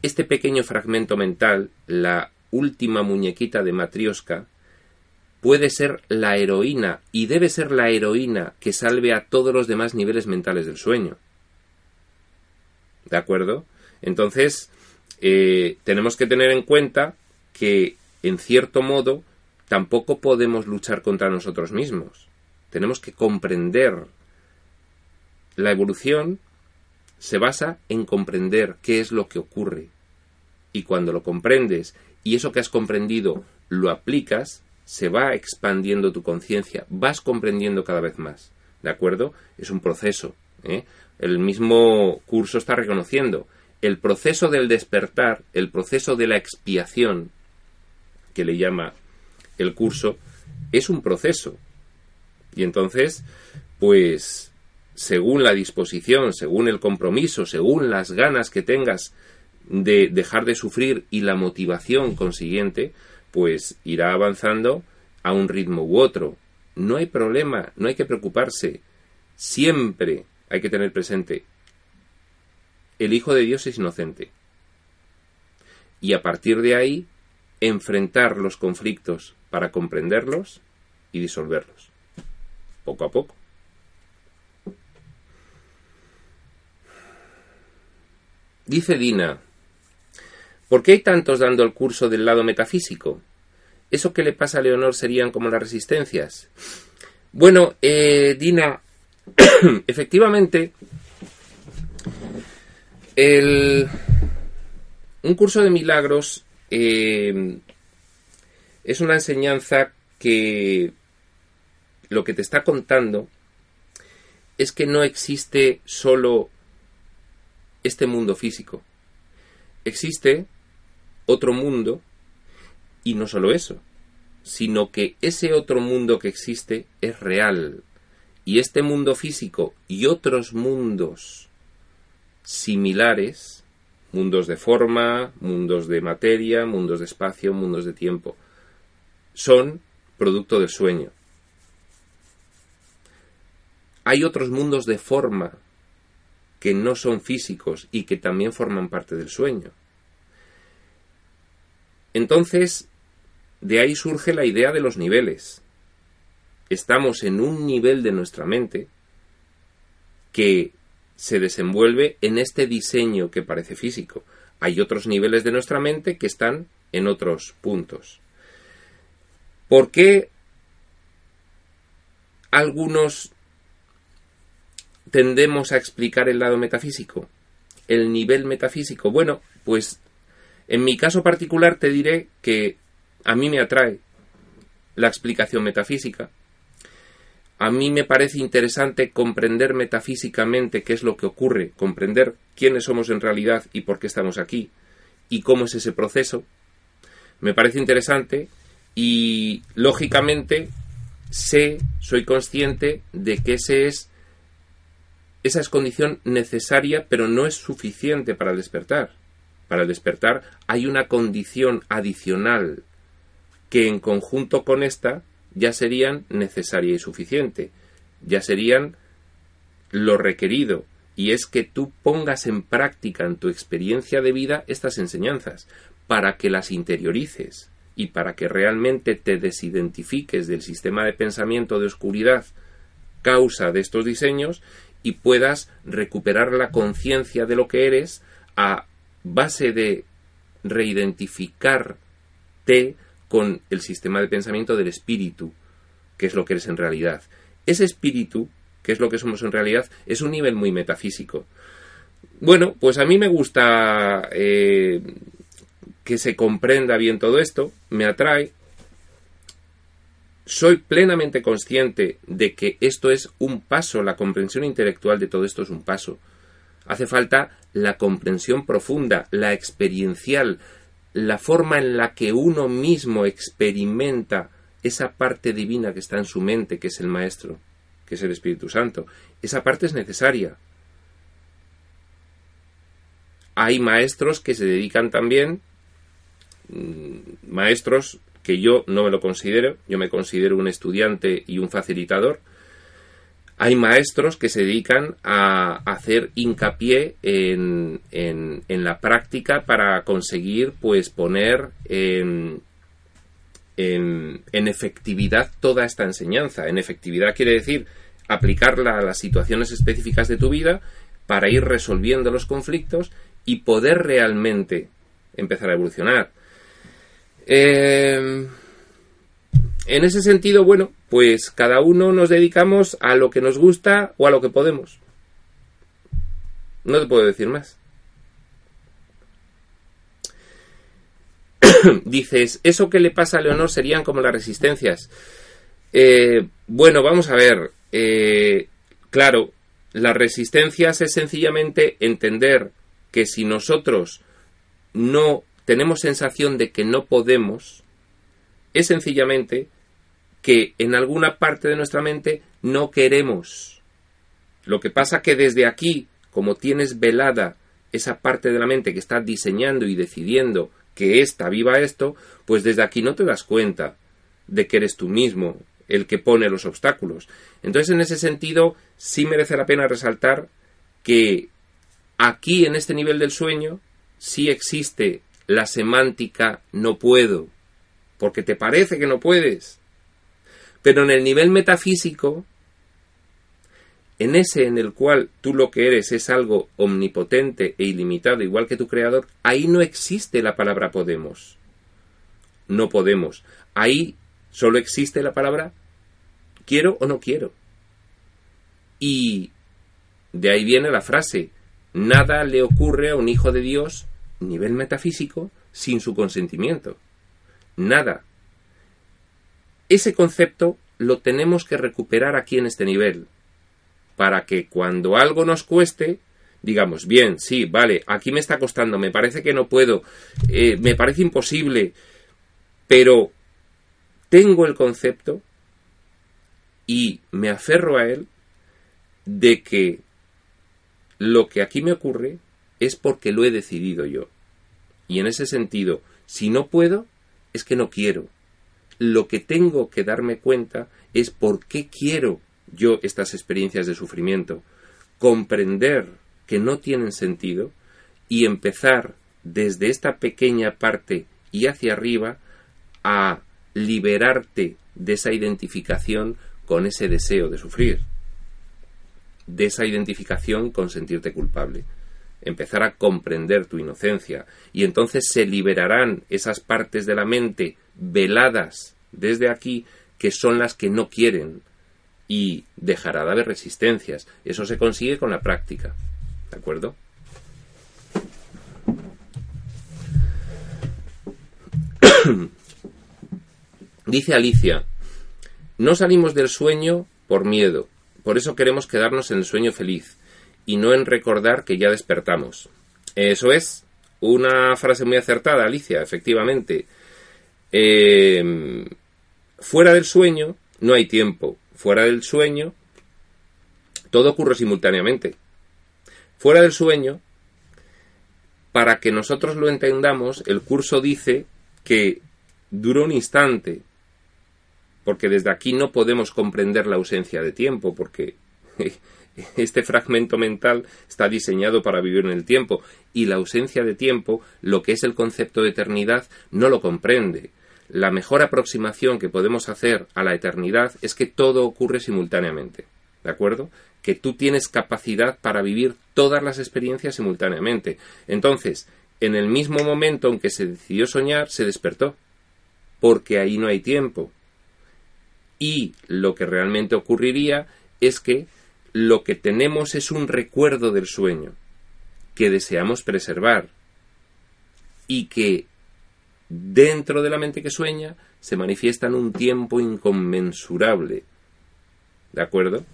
S1: este pequeño fragmento mental, la última muñequita de Matrioska, puede ser la heroína y debe ser la heroína que salve a todos los demás niveles mentales del sueño. ¿De acuerdo? Entonces, eh, tenemos que tener en cuenta que, en cierto modo, tampoco podemos luchar contra nosotros mismos. Tenemos que comprender. La evolución se basa en comprender qué es lo que ocurre. Y cuando lo comprendes y eso que has comprendido lo aplicas, se va expandiendo tu conciencia, vas comprendiendo cada vez más. ¿De acuerdo? Es un proceso. ¿eh? El mismo curso está reconociendo. El proceso del despertar, el proceso de la expiación, que le llama el curso, es un proceso. Y entonces, pues, según la disposición, según el compromiso, según las ganas que tengas de dejar de sufrir y la motivación consiguiente, pues irá avanzando a un ritmo u otro. No hay problema, no hay que preocuparse. Siempre hay que tener presente, el Hijo de Dios es inocente. Y a partir de ahí, enfrentar los conflictos para comprenderlos y disolverlos poco a poco. Dice Dina, ¿por qué hay tantos dando el curso del lado metafísico? ¿Eso que le pasa a Leonor serían como las resistencias? Bueno, eh, Dina, efectivamente, el, un curso de milagros eh, es una enseñanza que lo que te está contando es que no existe solo este mundo físico. Existe otro mundo y no solo eso, sino que ese otro mundo que existe es real. Y este mundo físico y otros mundos similares, mundos de forma, mundos de materia, mundos de espacio, mundos de tiempo, son producto del sueño. Hay otros mundos de forma que no son físicos y que también forman parte del sueño. Entonces, de ahí surge la idea de los niveles. Estamos en un nivel de nuestra mente que se desenvuelve en este diseño que parece físico. Hay otros niveles de nuestra mente que están en otros puntos. ¿Por qué algunos tendemos a explicar el lado metafísico? El nivel metafísico. Bueno, pues en mi caso particular te diré que a mí me atrae la explicación metafísica. A mí me parece interesante comprender metafísicamente qué es lo que ocurre, comprender quiénes somos en realidad y por qué estamos aquí y cómo es ese proceso. Me parece interesante y lógicamente sé, soy consciente de que ese es esa es condición necesaria, pero no es suficiente para despertar. Para despertar hay una condición adicional que en conjunto con esta ya serían necesaria y suficiente, ya serían lo requerido, y es que tú pongas en práctica en tu experiencia de vida estas enseñanzas, para que las interiorices y para que realmente te desidentifiques del sistema de pensamiento de oscuridad causa de estos diseños y puedas recuperar la conciencia de lo que eres a base de reidentificarte con el sistema de pensamiento del espíritu, que es lo que eres en realidad. Ese espíritu, que es lo que somos en realidad, es un nivel muy metafísico. Bueno, pues a mí me gusta eh, que se comprenda bien todo esto, me atrae. Soy plenamente consciente de que esto es un paso, la comprensión intelectual de todo esto es un paso. Hace falta la comprensión profunda, la experiencial, la forma en la que uno mismo experimenta esa parte divina que está en su mente, que es el Maestro, que es el Espíritu Santo. Esa parte es necesaria. Hay maestros que se dedican también, mm, maestros que yo no me lo considero, yo me considero un estudiante y un facilitador, hay maestros que se dedican a hacer hincapié en, en, la práctica para conseguir pues poner en, en, efectividad toda esta enseñanza. En efectividad quiere decir aplicarla a las situaciones específicas de tu vida para ir resolviendo los conflictos y poder realmente empezar a evolucionar. Eh, en ese sentido, bueno, pues cada uno nos dedicamos a lo que nos gusta o a lo que podemos. No te puedo decir más. Dices, eso que le pasa a Leonor serían como las resistencias. Eh, bueno, vamos a ver. Eh, claro, las resistencias es sencillamente entender que si nosotros no tenemos sensación de que no podemos, es sencillamente que en alguna parte de nuestra mente no queremos. Lo que pasa que desde aquí, como tienes velada esa parte de la mente que está diseñando y decidiendo que ésta viva esto, pues desde aquí no te das cuenta de que eres tú mismo el que pone los obstáculos. Entonces, en ese sentido, sí merece la pena resaltar que aquí, en este nivel del sueño, sí existe la semántica no puedo, porque te parece que no puedes. Pero en el nivel metafísico, en ese en el cual tú lo que eres es algo omnipotente e ilimitado, igual que tu creador, ahí no existe la palabra podemos. No podemos. Ahí solo existe la palabra ¿Quiero o no quiero? Y de ahí viene la frase, nada le ocurre a un hijo de Dios, nivel metafísico, sin su consentimiento. Nada. Ese concepto lo tenemos que recuperar aquí en este nivel, para que cuando algo nos cueste, digamos, bien, sí, vale, aquí me está costando, me parece que no puedo, eh, me parece imposible, pero tengo el concepto y me aferro a él de que lo que aquí me ocurre es porque lo he decidido yo. Y en ese sentido, si no puedo, es que no quiero. Lo que tengo que darme cuenta es por qué quiero yo estas experiencias de sufrimiento, comprender que no tienen sentido y empezar desde esta pequeña parte y hacia arriba a liberarte de esa identificación con ese deseo de sufrir, de esa identificación con sentirte culpable, empezar a comprender tu inocencia y entonces se liberarán esas partes de la mente veladas desde aquí que son las que no quieren y dejará de haber resistencias. Eso se consigue con la práctica. ¿De acuerdo? Dice Alicia, no salimos del sueño por miedo, por eso queremos quedarnos en el sueño feliz y no en recordar que ya despertamos. Eso es una frase muy acertada, Alicia, efectivamente. Eh, fuera del sueño no hay tiempo. Fuera del sueño todo ocurre simultáneamente. Fuera del sueño, para que nosotros lo entendamos, el curso dice que dura un instante, porque desde aquí no podemos comprender la ausencia de tiempo, porque este fragmento mental está diseñado para vivir en el tiempo, y la ausencia de tiempo, lo que es el concepto de eternidad, no lo comprende. La mejor aproximación que podemos hacer a la eternidad es que todo ocurre simultáneamente. ¿De acuerdo? Que tú tienes capacidad para vivir todas las experiencias simultáneamente. Entonces, en el mismo momento en que se decidió soñar, se despertó. Porque ahí no hay tiempo y lo que realmente ocurriría es que lo que tenemos es un recuerdo del sueño que deseamos preservar y que dentro de la mente que sueña se manifiesta en un tiempo inconmensurable. ¿De acuerdo?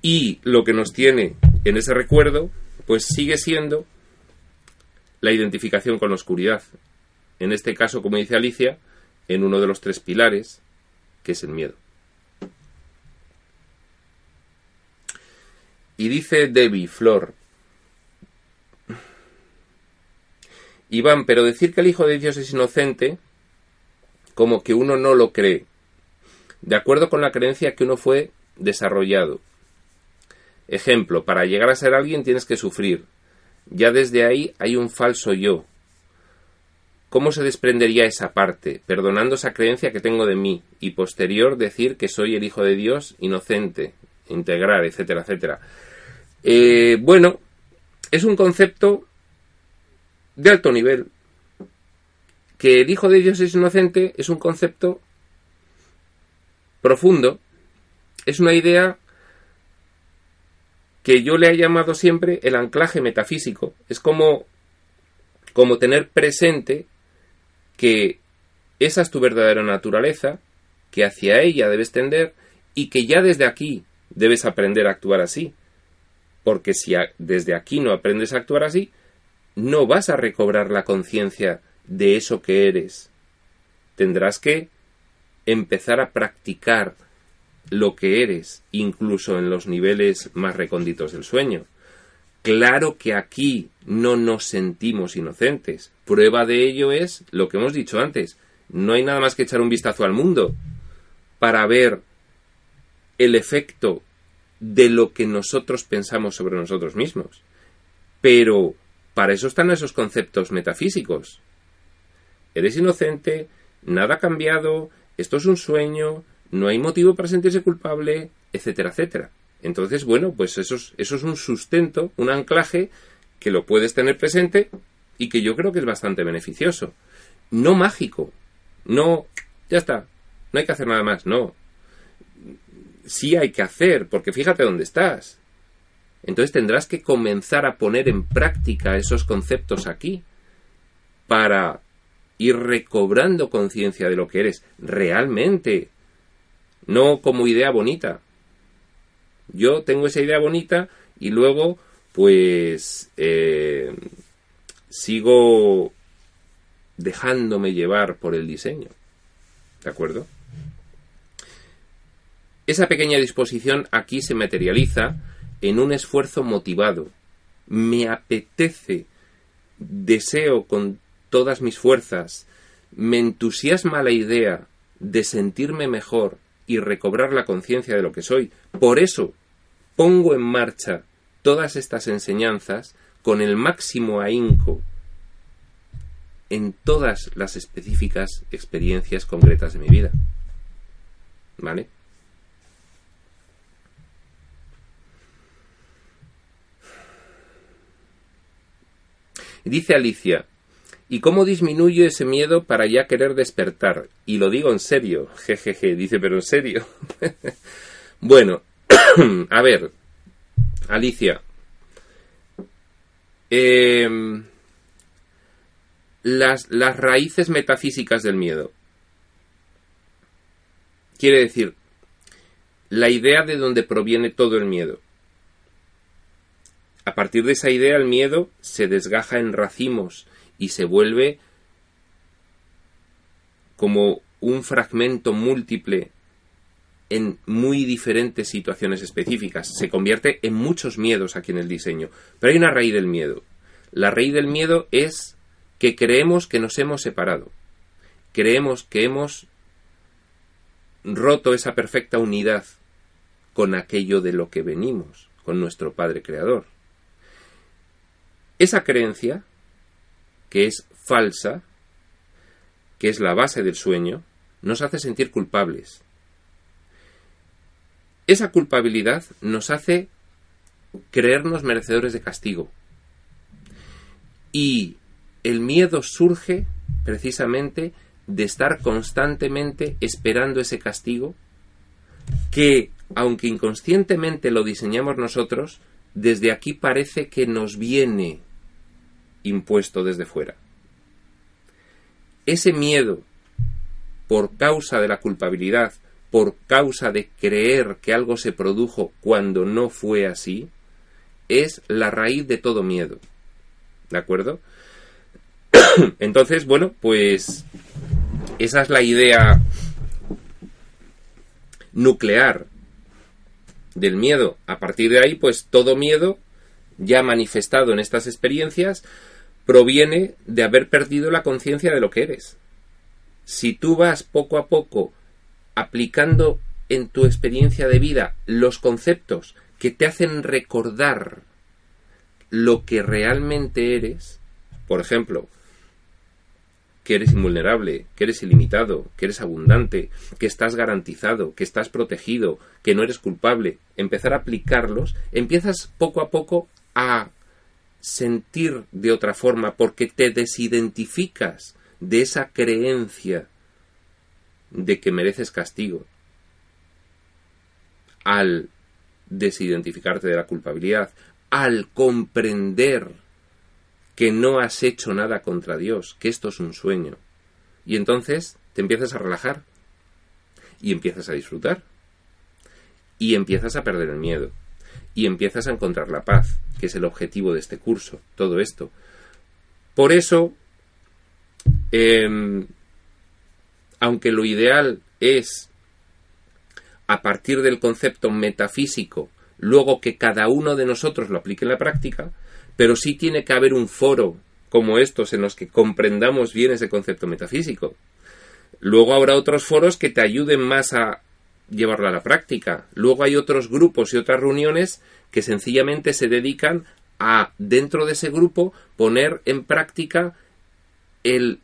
S1: Y lo que nos tiene en ese recuerdo, pues sigue siendo la identificación con la oscuridad. En este caso, como dice Alicia, en uno de los tres pilares, que es el miedo. Y dice Debbie Flor, Iván, pero decir que el Hijo de Dios es inocente, como que uno no lo cree, de acuerdo con la creencia que uno fue desarrollado. Ejemplo, para llegar a ser alguien tienes que sufrir. Ya desde ahí hay un falso yo, ¿Cómo se desprendería esa parte, perdonando esa creencia que tengo de mí, y posterior decir que soy el Hijo de Dios inocente, integrar, etcétera, etcétera? Eh, bueno, es un concepto de alto nivel. Que el Hijo de Dios es inocente es un concepto profundo, es una idea que yo le he llamado siempre el anclaje metafísico. Es como, como tener presente que esa es tu verdadera naturaleza, que hacia ella debes tender y que ya desde aquí debes aprender a actuar así. Porque si desde aquí no aprendes a actuar así, no vas a recobrar la conciencia de eso que eres. Tendrás que empezar a practicar lo que eres, incluso en los niveles más recónditos del sueño. Claro que aquí no nos sentimos inocentes. Prueba de ello es lo que hemos dicho antes. No hay nada más que echar un vistazo al mundo para ver el efecto de lo que nosotros pensamos sobre nosotros mismos. Pero para eso están esos conceptos metafísicos. Eres inocente, nada ha cambiado, esto es un sueño, no hay motivo para sentirse culpable, etcétera, etcétera. Entonces, bueno, pues eso es, eso es un sustento, un anclaje que lo puedes tener presente y que yo creo que es bastante beneficioso. No mágico, no, ya está, no hay que hacer nada más, no. Sí hay que hacer, porque fíjate dónde estás. Entonces tendrás que comenzar a poner en práctica esos conceptos aquí para ir recobrando conciencia de lo que eres realmente, no como idea bonita. Yo tengo esa idea bonita y luego pues eh, sigo dejándome llevar por el diseño. ¿De acuerdo? Esa pequeña disposición aquí se materializa en un esfuerzo motivado. Me apetece, deseo con todas mis fuerzas, me entusiasma la idea de sentirme mejor y recobrar la conciencia de lo que soy. Por eso pongo en marcha todas estas enseñanzas con el máximo ahínco en todas las específicas experiencias concretas de mi vida. ¿Vale? Dice Alicia, ¿y cómo disminuyo ese miedo para ya querer despertar? Y lo digo en serio, jejeje, dice, pero en serio. bueno, a ver, Alicia, em, las, las raíces metafísicas del miedo. Quiere decir, la idea de donde proviene todo el miedo. A partir de esa idea el miedo se desgaja en racimos y se vuelve como un fragmento múltiple en muy diferentes situaciones específicas. Se convierte en muchos miedos aquí en el diseño. Pero hay una raíz del miedo. La raíz del miedo es que creemos que nos hemos separado. Creemos que hemos roto esa perfecta unidad con aquello de lo que venimos, con nuestro Padre Creador. Esa creencia, que es falsa, que es la base del sueño, nos hace sentir culpables. Esa culpabilidad nos hace creernos merecedores de castigo. Y el miedo surge precisamente de estar constantemente esperando ese castigo que, aunque inconscientemente lo diseñamos nosotros, desde aquí parece que nos viene impuesto desde fuera. Ese miedo, por causa de la culpabilidad, por causa de creer que algo se produjo cuando no fue así, es la raíz de todo miedo. ¿De acuerdo? Entonces, bueno, pues esa es la idea nuclear del miedo. A partir de ahí, pues todo miedo ya manifestado en estas experiencias proviene de haber perdido la conciencia de lo que eres. Si tú vas poco a poco aplicando en tu experiencia de vida los conceptos que te hacen recordar lo que realmente eres, por ejemplo, que eres invulnerable, que eres ilimitado, que eres abundante, que estás garantizado, que estás protegido, que no eres culpable, empezar a aplicarlos, empiezas poco a poco a sentir de otra forma porque te desidentificas de esa creencia de que mereces castigo al desidentificarte de la culpabilidad, al comprender que no has hecho nada contra Dios, que esto es un sueño. Y entonces te empiezas a relajar y empiezas a disfrutar y empiezas a perder el miedo y empiezas a encontrar la paz, que es el objetivo de este curso, todo esto. Por eso, em, aunque lo ideal es, a partir del concepto metafísico, luego que cada uno de nosotros lo aplique en la práctica, pero sí tiene que haber un foro como estos en los que comprendamos bien ese concepto metafísico. Luego habrá otros foros que te ayuden más a llevarlo a la práctica. Luego hay otros grupos y otras reuniones que sencillamente se dedican a, dentro de ese grupo, poner en práctica el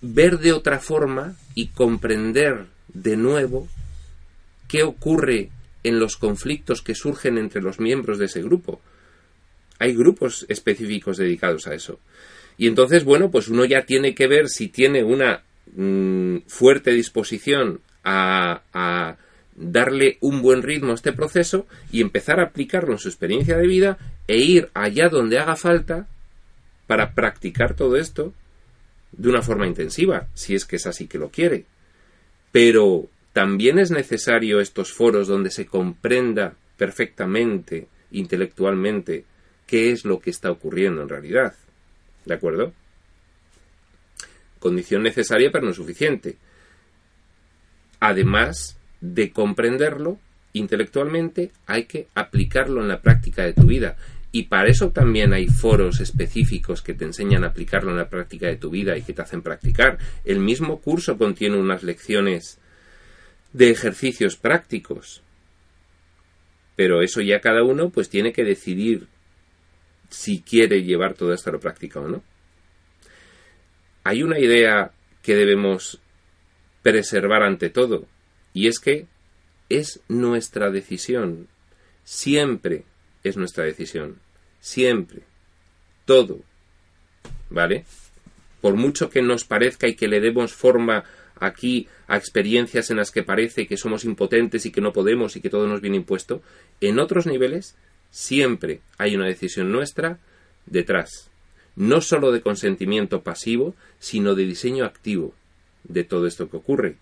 S1: ver de otra forma y comprender de nuevo qué ocurre en los conflictos que surgen entre los miembros de ese grupo. Hay grupos específicos dedicados a eso. Y entonces, bueno, pues uno ya tiene que ver si tiene una Mm, fuerte disposición a, a darle un buen ritmo a este proceso y empezar a aplicarlo en su experiencia de vida e ir allá donde haga falta para practicar todo esto de una forma intensiva, si es que es así que lo quiere. Pero también es necesario estos foros donde se comprenda perfectamente, intelectualmente, qué es lo que está ocurriendo en realidad. ¿De acuerdo? Condición necesaria pero no suficiente. Además de comprenderlo intelectualmente, hay que aplicarlo en la práctica de tu vida. Y para eso también hay foros específicos que te enseñan a aplicarlo en la práctica de tu vida y que te hacen practicar. El mismo curso contiene unas lecciones de ejercicios prácticos. Pero eso ya cada uno pues tiene que decidir si quiere llevar todo esto a la práctica o no. Hay una idea que debemos preservar ante todo, y es que es nuestra decisión. Siempre es nuestra decisión. Siempre. Todo. ¿Vale? Por mucho que nos parezca y que le demos forma aquí a experiencias en las que parece que somos impotentes y que no podemos y que todo nos viene impuesto, en otros niveles siempre hay una decisión nuestra detrás. No sólo de consentimiento pasivo, sino de diseño activo de todo esto que ocurre.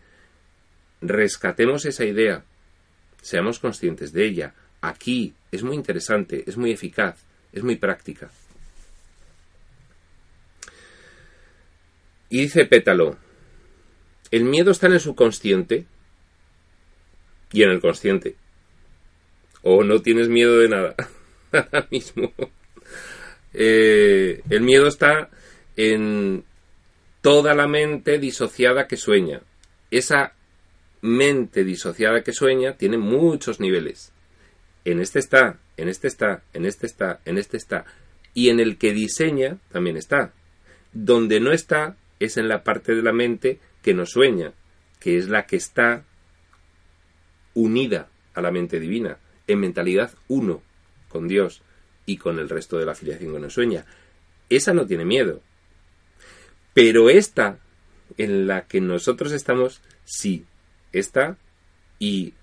S1: Rescatemos esa idea, seamos conscientes de ella. Aquí es muy interesante, es muy eficaz, es muy práctica. Y dice Pétalo, el miedo está en el subconsciente y en el consciente. O no tienes miedo de nada mismo. Eh, el miedo está en toda la mente disociada que sueña. Esa mente disociada que sueña tiene muchos niveles. En este está, en este está, en este está, en este está. Y en el que diseña también está. Donde no está es en la parte de la mente que nos sueña, que es la que está unida a la mente divina, en mentalidad uno con Dios y con el resto de la afiliación que nos sueña. Esa no tiene miedo. Pero esta, en la que nosotros estamos, sí, está y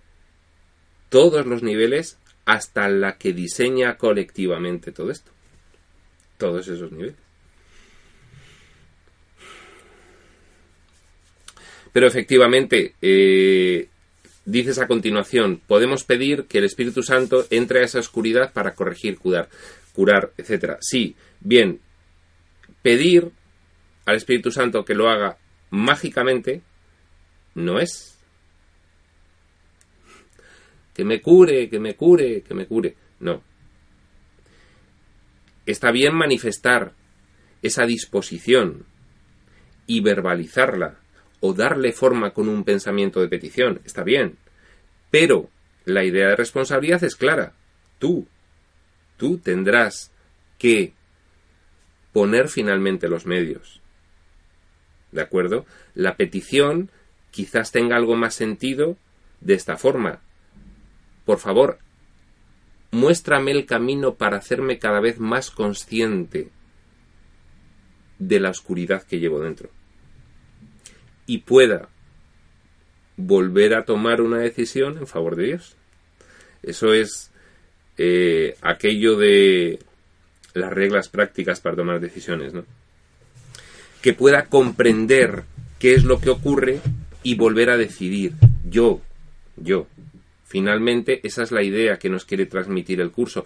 S1: todos los niveles hasta la que diseña colectivamente todo esto. Todos esos niveles. Pero efectivamente, eh, dices a continuación, podemos pedir que el Espíritu Santo entre a esa oscuridad para corregir, curar, curar, etc. Sí, bien, pedir al Espíritu Santo que lo haga mágicamente no es. Que me cure, que me cure, que me cure. No. Está bien manifestar esa disposición y verbalizarla o darle forma con un pensamiento de petición. Está bien. Pero la idea de responsabilidad es clara. Tú, tú tendrás que poner finalmente los medios. ¿De acuerdo? La petición quizás tenga algo más sentido de esta forma. Por favor, muéstrame el camino para hacerme cada vez más consciente de la oscuridad que llevo dentro y pueda volver a tomar una decisión en favor de Dios. Eso es eh, aquello de las reglas prácticas para tomar decisiones, ¿no? Que pueda comprender qué es lo que ocurre y volver a decidir. Yo, yo. Finalmente, esa es la idea que nos quiere transmitir el curso.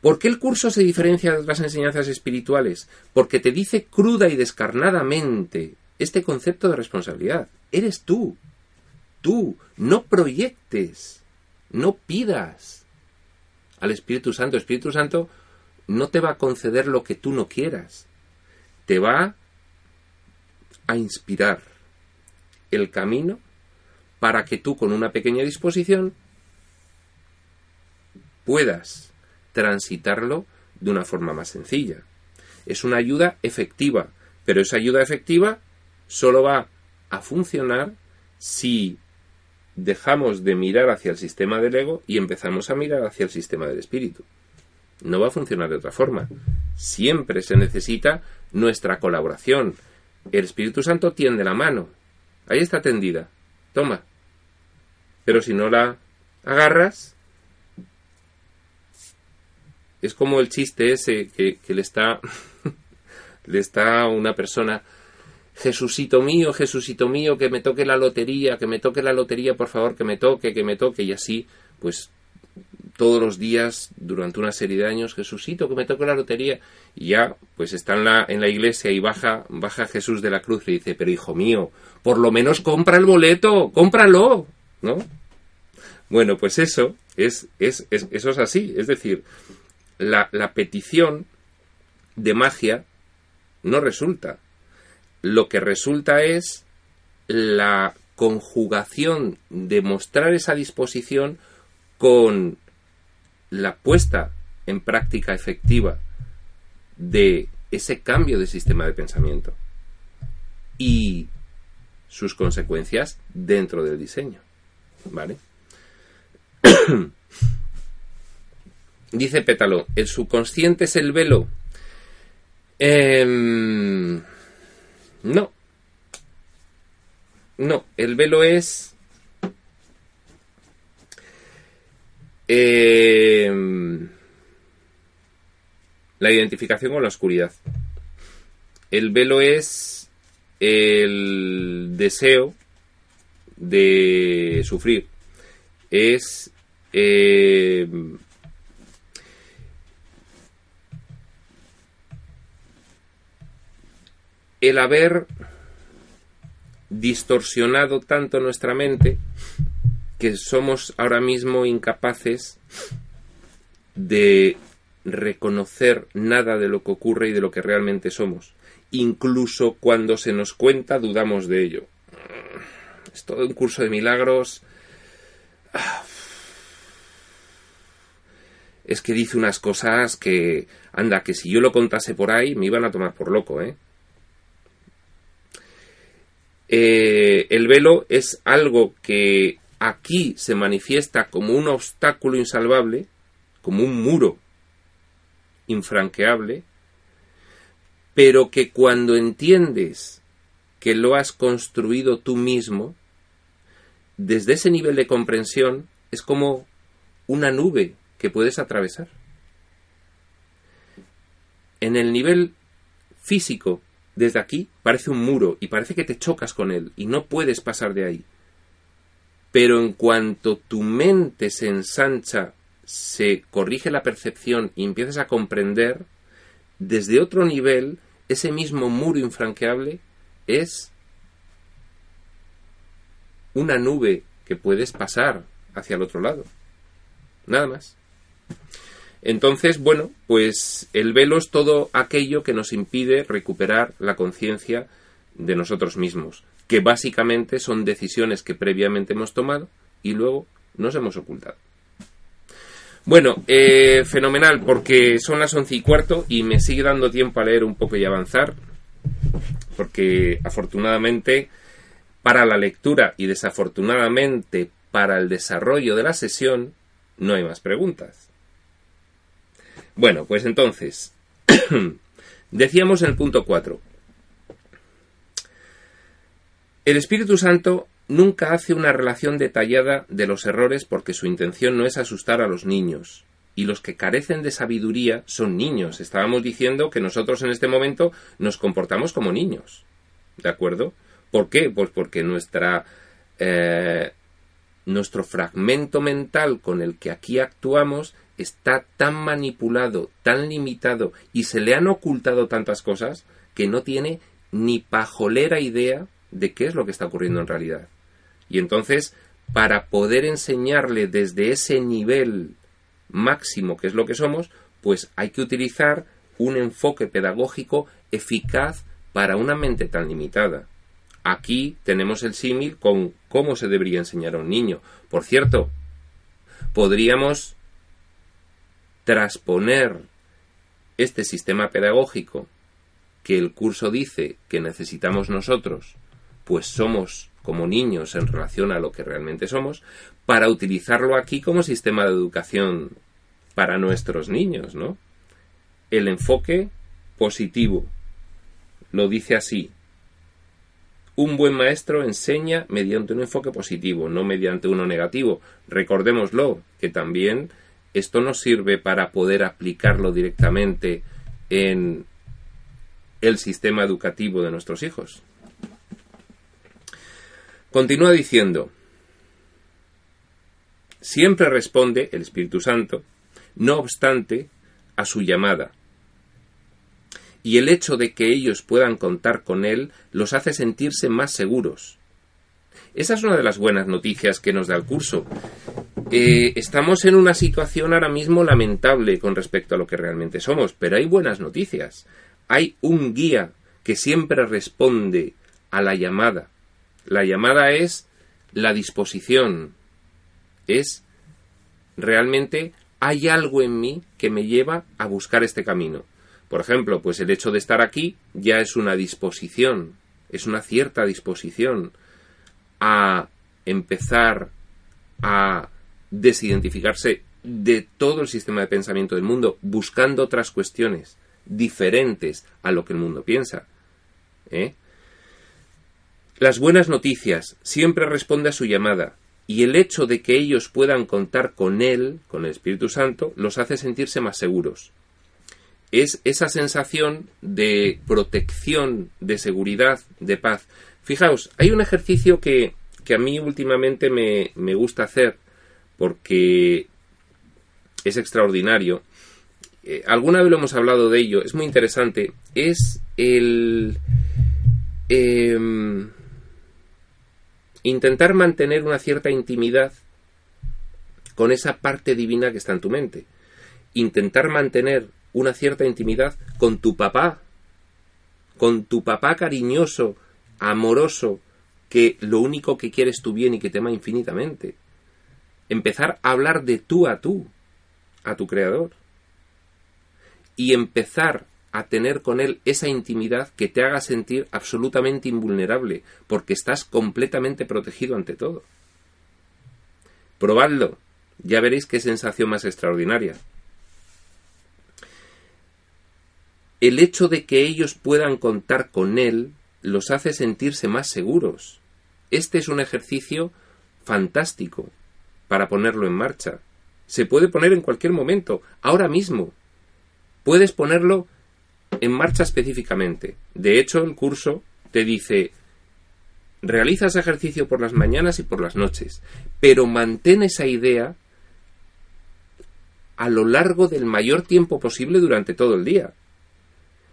S1: ¿Por qué el curso se diferencia de otras enseñanzas espirituales? Porque te dice cruda y descarnadamente este concepto de responsabilidad. Eres tú. Tú. No proyectes. No pidas al Espíritu Santo. El Espíritu Santo no te va a conceder lo que tú no quieras. Te va a inspirar el camino para que tú con una pequeña disposición puedas transitarlo de una forma más sencilla. Es una ayuda efectiva, pero esa ayuda efectiva solo va a funcionar si dejamos de mirar hacia el sistema del ego y empezamos a mirar hacia el sistema del espíritu. No va a funcionar de otra forma. Siempre se necesita nuestra colaboración. El Espíritu Santo tiende la mano. Ahí está tendida. Toma, Pero si no la agarras, es como el chiste ese que, que le está le está una persona Jesucito mío, Jesucito mío, que me toque la lotería, que me toque la lotería, por favor, que me toque, que me toque, y así, pues todos los días durante una serie de años, Jesucito, que me toque la lotería, y ya, pues está en la, en la iglesia y baja, baja Jesús de la cruz y dice, pero hijo mío, por lo menos compra el boleto, cómpralo, ¿no? Bueno, pues eso es, es, eso es así, es decir, la, la petición de magia no resulta. Lo que resulta es la conjugación de mostrar esa disposición con la puesta en práctica efectiva de ese cambio de sistema de pensamiento y sus consecuencias dentro del diseño. ¿Vale? Dice Pétalo, el subconsciente es el velo Em, no. No, el velo es... Em, la identificación con la oscuridad. El velo es el deseo de sufrir. Es eh, el haber distorsionado tanto nuestra mente que somos ahora mismo incapaces de reconocer nada de lo que ocurre y de lo que realmente somos. Incluso cuando se nos cuenta dudamos de ello. Es todo un curso de milagros. Es que dice unas cosas que, anda, que si yo lo contase por ahí me iban a tomar por loco, ¿eh? Eh, el velo es algo que aquí se manifiesta como un obstáculo insalvable, como un muro infranqueable, pero que cuando entiendes que lo has construido tú mismo, desde ese nivel de comprensión es como una nube que puedes atravesar. En el nivel físico desde aquí parece un muro y parece que te chocas con él y no puedes pasar de ahí. Pero en cuanto tu mente se ensancha, se corrige la percepción y empiezas a comprender, desde otro nivel, ese mismo muro infranqueable es una nube que puedes pasar hacia el otro lado. Nada más. Entonces, bueno, pues el velo es todo aquello que nos impide recuperar la conciencia de nosotros mismos, que básicamente son decisiones que previamente hemos tomado y luego nos hemos ocultado. Bueno, eh, fenomenal, porque son las once y cuarto y me sigue dando tiempo a leer un poco y avanzar, porque afortunadamente para la lectura y desafortunadamente para el desarrollo de la sesión no hay más preguntas. Bueno, pues entonces, decíamos en el punto 4. El Espíritu Santo nunca hace una relación detallada de los errores porque su intención no es asustar a los niños. Y los que carecen de sabiduría son niños. Estábamos diciendo que nosotros en este momento nos comportamos como niños. ¿De acuerdo? ¿Por qué? Pues porque nuestra, eh, nuestro fragmento mental con el que aquí actuamos está tan manipulado, tan limitado y se le han ocultado tantas cosas que no tiene ni pajolera idea de qué es lo que está ocurriendo en realidad. Y entonces, para poder enseñarle desde ese nivel máximo que es lo que somos, pues hay que utilizar un enfoque pedagógico eficaz para una mente tan limitada. Aquí tenemos el símil con cómo se debería enseñar a un niño. Por cierto, podríamos transponer este sistema pedagógico que el curso dice que necesitamos nosotros, pues somos como niños en relación a lo que realmente somos, para utilizarlo aquí como sistema de educación para nuestros niños, ¿no? El enfoque positivo lo dice así. un buen maestro enseña mediante un enfoque positivo, no mediante uno negativo. Recordémoslo, que también esto nos sirve para poder aplicarlo directamente en el sistema educativo de nuestros hijos. Continúa diciendo, siempre responde el Espíritu Santo, no obstante, a su llamada. Y el hecho de que ellos puedan contar con Él los hace sentirse más seguros. Esa es una de las buenas noticias que nos da el curso. Eh, estamos en una situación ahora mismo lamentable con respecto a lo que realmente somos, pero hay buenas noticias. Hay un guía que siempre responde a la llamada. La llamada es la disposición, es realmente hay algo en mí que me lleva a buscar este camino. Por ejemplo, pues el hecho de estar aquí ya es una disposición, es una cierta disposición a empezar a desidentificarse de todo el sistema de pensamiento del mundo, buscando otras cuestiones diferentes a lo que el mundo piensa. ¿eh? Las buenas noticias siempre responde a su llamada, y el hecho de que ellos puedan contar con Él, con el Espíritu Santo, los hace sentirse más seguros. Es esa sensación de protección, de seguridad, de paz. Fijaos, hay un ejercicio que, que a mí últimamente me, me gusta hacer porque es extraordinario. Eh, alguna vez lo hemos hablado de ello, es muy interesante. Es el... Em, intentar mantener una cierta intimidad con esa parte divina que está en tu mente. Intentar mantener una cierta intimidad con tu papá, con tu papá cariñoso, amoroso, que lo único que quiere es tu bien y que te ama infinitamente. Empezar a hablar de tú a tú, a tu creador. Y empezar a tener con Él esa intimidad que te haga sentir absolutamente invulnerable, porque estás completamente protegido ante todo. Probadlo, ya veréis qué sensación más extraordinaria. El hecho de que ellos puedan contar con Él los hace sentirse más seguros. Este es un ejercicio fantástico para ponerlo en marcha. Se puede poner en cualquier momento, ahora mismo. Puedes ponerlo en marcha específicamente. De hecho, el curso te dice, realizas ejercicio por las mañanas y por las noches, pero mantén esa idea a lo largo del mayor tiempo posible durante todo el día.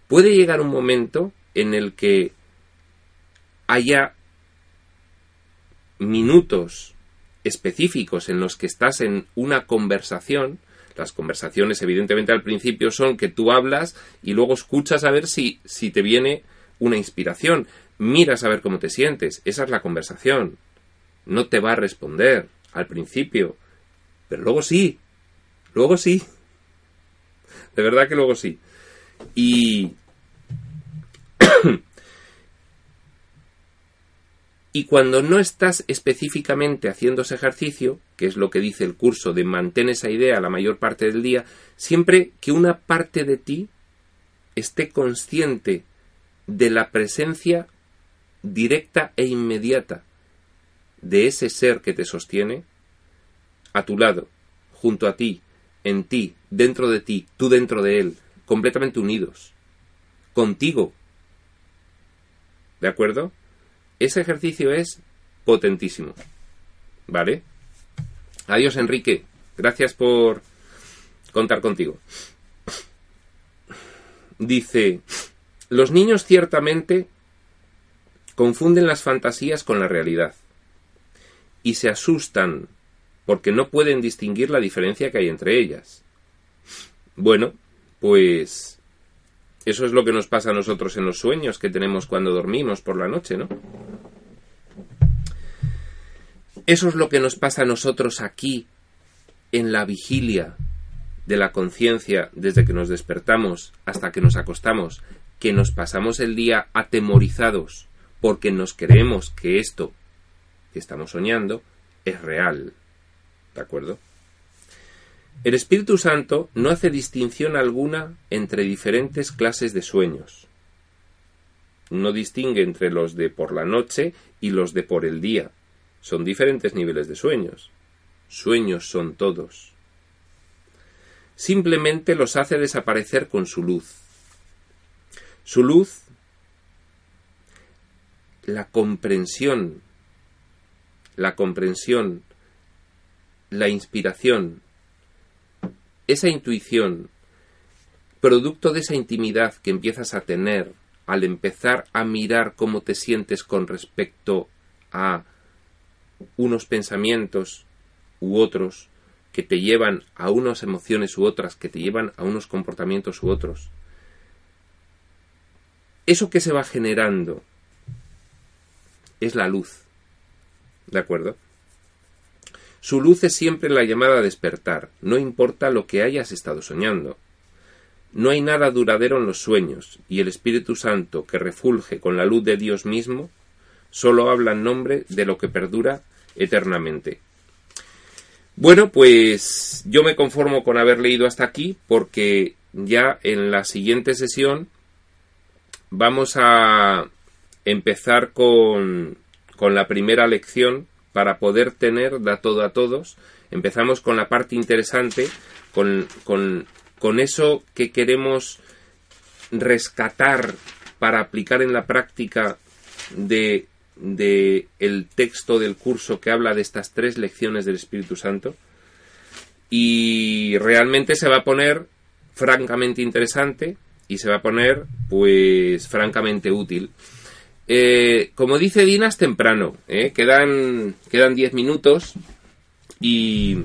S1: Puede llegar un momento en el que haya minutos específicos en los que estás en una conversación las conversaciones, evidentemente, al principio son que tú hablas y luego escuchas a ver si, si te viene una inspiración. Miras a ver cómo te sientes. Esa es la conversación. No te va a responder al principio. Pero luego sí. Luego sí. De verdad que luego sí. Y Y cuando no estás específicamente haciendo ese ejercicio, que es lo que dice el curso de mantén esa idea la mayor parte del día, siempre que una parte de ti esté consciente de la presencia directa e inmediata de ese ser que te sostiene, a tu lado, junto a ti, en ti, dentro de ti, tú dentro de él, completamente unidos, contigo. ¿De acuerdo? Ese ejercicio es potentísimo. ¿Vale? Adiós, Enrique. Gracias por contar contigo. Dice, los niños ciertamente confunden las fantasías con la realidad y se asustan porque no pueden distinguir la diferencia que hay entre ellas. Bueno, pues eso es lo que nos pasa a nosotros en los sueños que tenemos cuando dormimos por la noche, ¿no? Eso es lo que nos pasa a nosotros aquí, en la vigilia de la conciencia, desde que nos despertamos hasta que nos acostamos, que nos pasamos el día atemorizados porque nos creemos que esto que estamos soñando es real. ¿De acuerdo? El Espíritu Santo no hace distinción alguna entre diferentes clases de sueños. no distingue entre los de por la noche y los de por el día. Son diferentes niveles de sueños. Sueños son todos. Simplemente los hace desaparecer con su luz. Su luz, la comprensión, la comprensión, la inspiración, esa intuición, producto de esa intimidad que empiezas a tener al empezar a mirar cómo te sientes con respecto a unos pensamientos u otros que te llevan a unas emociones u otras, que te llevan a unos comportamientos u otros. Eso que se va generando es la luz. ¿De acuerdo? Su luz es siempre la llamada a despertar, no importa lo que hayas estado soñando. No hay nada duradero en los sueños, y el Espíritu Santo, que refulge con la luz de Dios mismo, solo habla en nombre de lo que perdura eternamente. Bueno, pues yo me conformo con haber leído hasta aquí, porque ya en la siguiente sesión vamos a empezar con, con la primera lección para poder tener da todo a todos. Empezamos con la parte interesante, con, con con eso que queremos rescatar para aplicar en la práctica de, de, el texto del curso que habla de estas tres lecciones del Espíritu Santo y realmente se va a poner francamente interesante y se va a poner pues francamente útil eh, como dice Dinas temprano ¿eh? quedan quedan 10 minutos y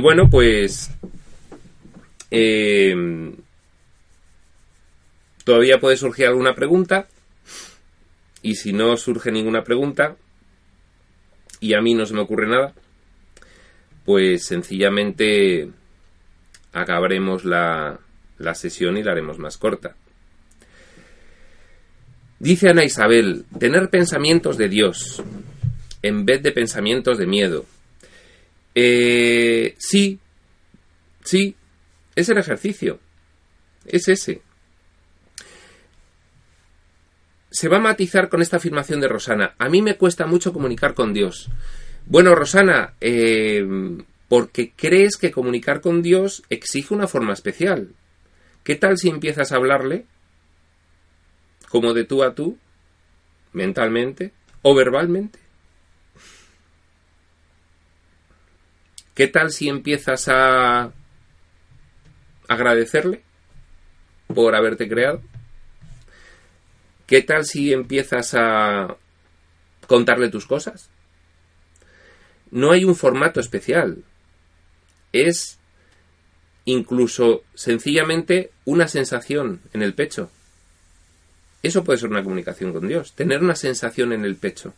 S1: bueno pues eh, todavía puede surgir alguna pregunta. Y si no surge ninguna pregunta, y a mí no se me ocurre nada, pues sencillamente acabaremos la, la sesión y la haremos más corta. Dice Ana Isabel, tener pensamientos de Dios en vez de pensamientos de miedo. Eh, sí, sí, es el ejercicio. Es ese. Se va a matizar con esta afirmación de Rosana. A mí me cuesta mucho comunicar con Dios. Bueno, Rosana, eh, porque crees que comunicar con Dios exige una forma especial. ¿Qué tal si empiezas a hablarle como de tú a tú, mentalmente o verbalmente? ¿Qué tal si empiezas a agradecerle por haberte creado? ¿Qué tal si empiezas a contarle tus cosas? No hay un formato especial. Es incluso sencillamente una sensación en el pecho. Eso puede ser una comunicación con Dios. Tener una sensación en el pecho.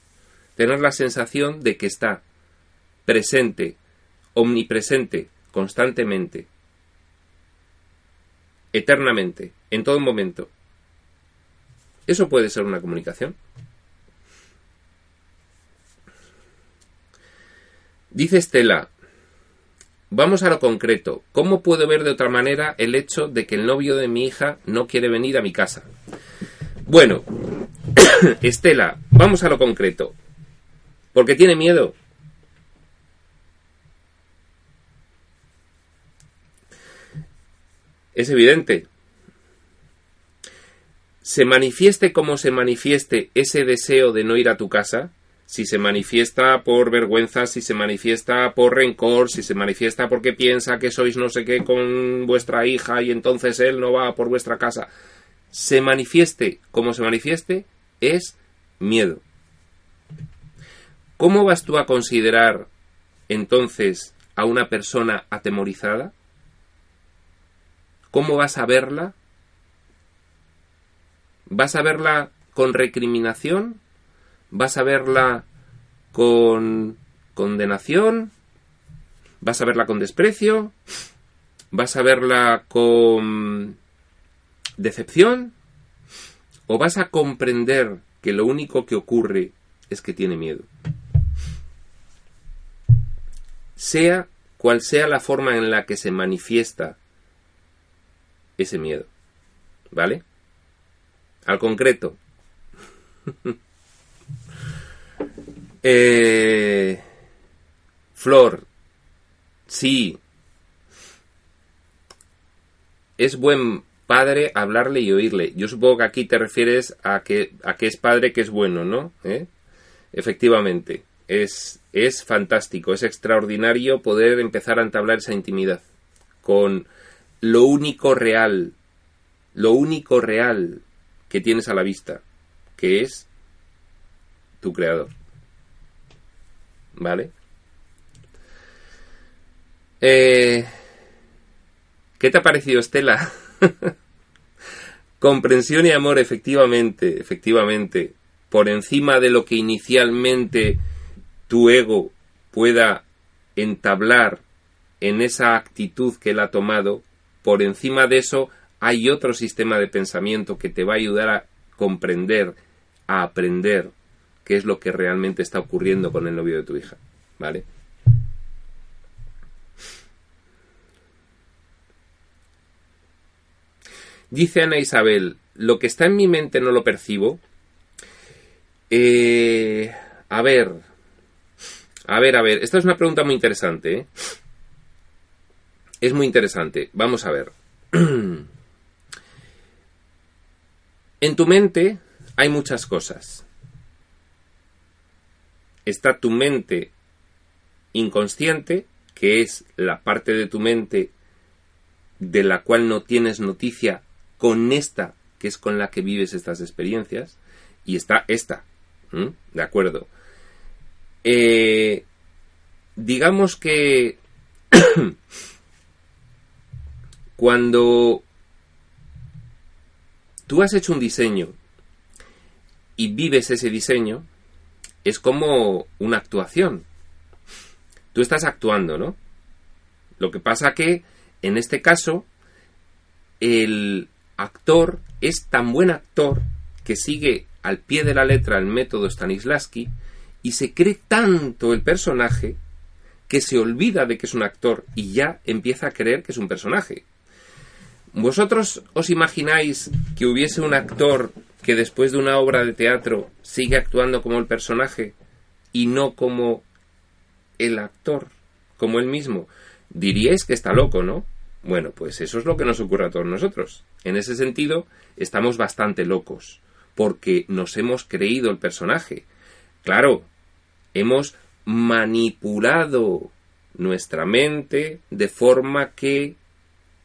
S1: Tener la sensación de que está presente, omnipresente, constantemente, eternamente, en todo momento. Eso puede ser una comunicación. Dice Estela, vamos a lo concreto. ¿Cómo puedo ver de otra manera el hecho de que el novio de mi hija no quiere venir a mi casa? Bueno, Estela, vamos a lo concreto. Porque tiene miedo. Es evidente. Se manifieste como se manifieste ese deseo de no ir a tu casa, si se manifiesta por vergüenza, si se manifiesta por rencor, si se manifiesta porque piensa que sois no sé qué con vuestra hija y entonces él no va por vuestra casa, se manifieste como se manifieste, es miedo. ¿Cómo vas tú a considerar entonces a una persona atemorizada? ¿Cómo vas a verla? ¿Vas a verla con recriminación? ¿Vas a verla con condenación? ¿Vas a verla con desprecio? ¿Vas a verla con decepción? ¿O vas a comprender que lo único que ocurre es que tiene miedo? Sea cual sea la forma en la que se manifiesta ese miedo. ¿Vale? al concreto. Eh, Flor, sí. Es buen padre hablarle y oírle. Yo supongo que aquí te refieres a que, a que es padre que es bueno, ¿no? ¿Eh? Efectivamente. Es, es fantástico, es extraordinario poder empezar a entablar esa intimidad con lo único real, lo único real que tienes a la vista, que es tu creador. ¿Vale? Eh, ¿Qué te ha parecido, Estela? Comprensión y amor, efectivamente, efectivamente, por encima de lo que inicialmente tu ego pueda entablar en esa actitud que él ha tomado, por encima de eso hay otro sistema de pensamiento que te va a ayudar a comprender, a aprender qué es lo que realmente está ocurriendo con el novio de tu hija. ¿Vale? Dice Ana Isabel, lo que está en mi mente no lo percibo. Eh, a ver, a ver, a ver, esta es una pregunta muy interesante. ¿eh? Es muy interesante. Vamos a ver. en tu mente hay muchas cosas. Está tu mente inconsciente, que es la parte de tu mente de la cual no tienes noticia con esta, que es con la que vives estas experiencias, y está esta, ¿de acuerdo? Eh, digamos que cuando tú has hecho un diseño y vives ese diseño, es como una actuación. Tú estás actuando, ¿no? Lo que pasa que, en este caso, el actor es tan buen actor que sigue al pie de la letra el método Stanislavski y se cree tanto el personaje que se olvida de que es un actor y ya empieza a creer que es un personaje. ¿Vosotros os imagináis que hubiese un actor que después de una obra de teatro sigue actuando como el personaje y no como el actor, como él mismo? Diríais que está loco, ¿no? Bueno, pues eso es lo que nos ocurre a todos nosotros. En ese sentido, estamos bastante locos, porque nos hemos creído el personaje. Claro, hemos manipulado nuestra mente de forma que,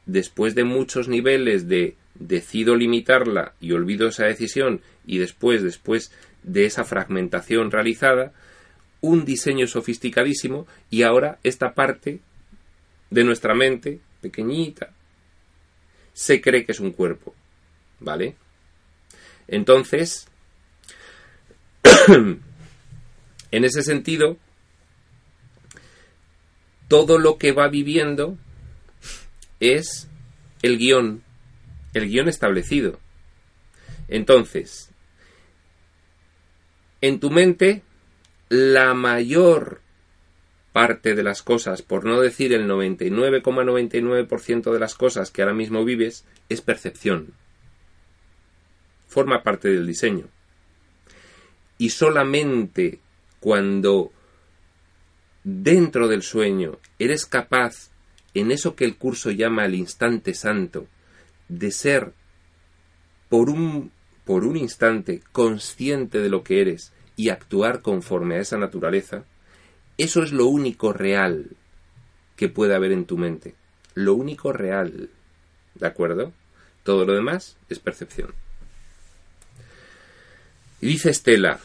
S1: después de muchos niveles de decido limitarla y olvido esa decisión, y después, después de esa fragmentación realizada, un diseño sofisticadísimo y ahora esta parte de nuestra mente pequeñita, se cree que es un cuerpo. ¿Vale? Entonces, en ese sentido, todo lo que va viviendo es el guion, el guion establecido. Entonces, en tu mente, la mayor parte de las cosas, por no decir el 99,99% de las cosas que ahora mismo vives, es percepción. Forma parte del diseño. Y solamente cuando dentro del sueño eres capaz, en eso que el curso llama el instante santo, de ser por un, por un instante consciente de lo que eres y actuar conforme a esa naturaleza, eso es lo único real que puede haber en tu mente. Lo único real. ¿De acuerdo? Todo lo demás es percepción. Y dice Estela,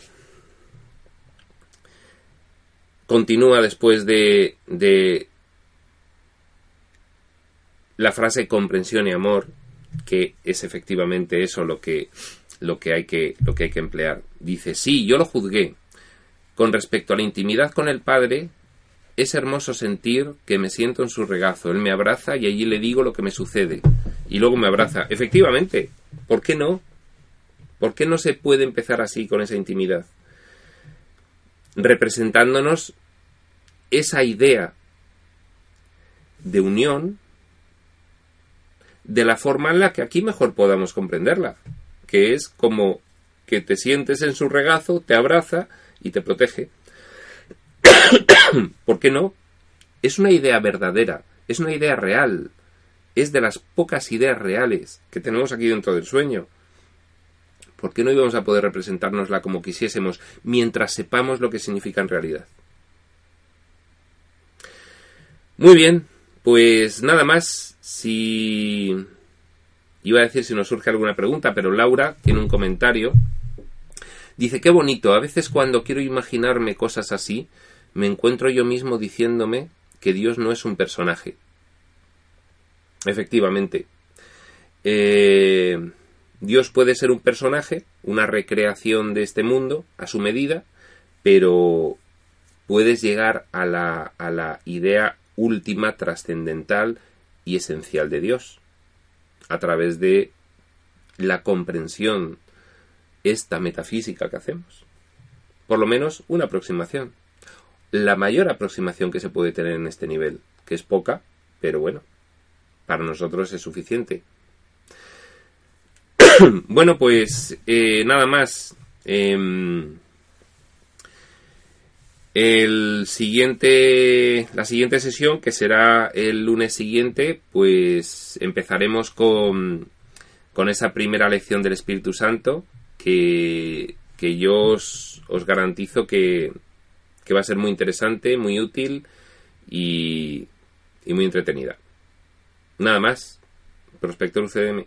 S1: continúa después de, de la frase comprensión y amor, que es efectivamente eso lo que, lo que, hay, que, lo que hay que emplear. Dice, sí, yo lo juzgué, con respecto a la intimidad con el Padre, es hermoso sentir que me siento en su regazo. Él me abraza y allí le digo lo que me sucede. Y luego me abraza. Efectivamente, ¿por qué no? ¿Por qué no se puede empezar así con esa intimidad? Representándonos esa idea de unión de la forma en la que aquí mejor podamos comprenderla. que es como que te sientes en su regazo, te abraza y te protege. ¿Por qué no? Es una idea verdadera, es una idea real, es de las pocas ideas reales que tenemos aquí dentro del sueño. ¿Por qué no íbamos a poder representárnosla como quisiésemos mientras sepamos lo que significa en realidad? Muy bien, pues nada más. Si iba a decir si nos surge alguna pregunta, pero Laura tiene un comentario. Dice, qué bonito, a veces cuando quiero imaginarme cosas así, me encuentro yo mismo diciéndome que Dios no es un personaje. Efectivamente. Eh, Dios puede ser un personaje, una recreación de este mundo a su medida, pero puedes llegar a la, a la idea última, trascendental y esencial de Dios, a través de la comprensión esta metafísica que hacemos. Por lo menos una aproximación. La mayor aproximación que se puede tener en este nivel, que es poca, pero bueno, para nosotros es suficiente. bueno, pues eh, nada más. Em, el siguiente, la siguiente sesión, que será el lunes siguiente, pues empezaremos con, con esa primera lección del Espíritu Santo, que, que yo os, os garantizo que, que, va a ser muy interesante, muy útil y, y muy entretenida. Nada más. Prospector UCDM.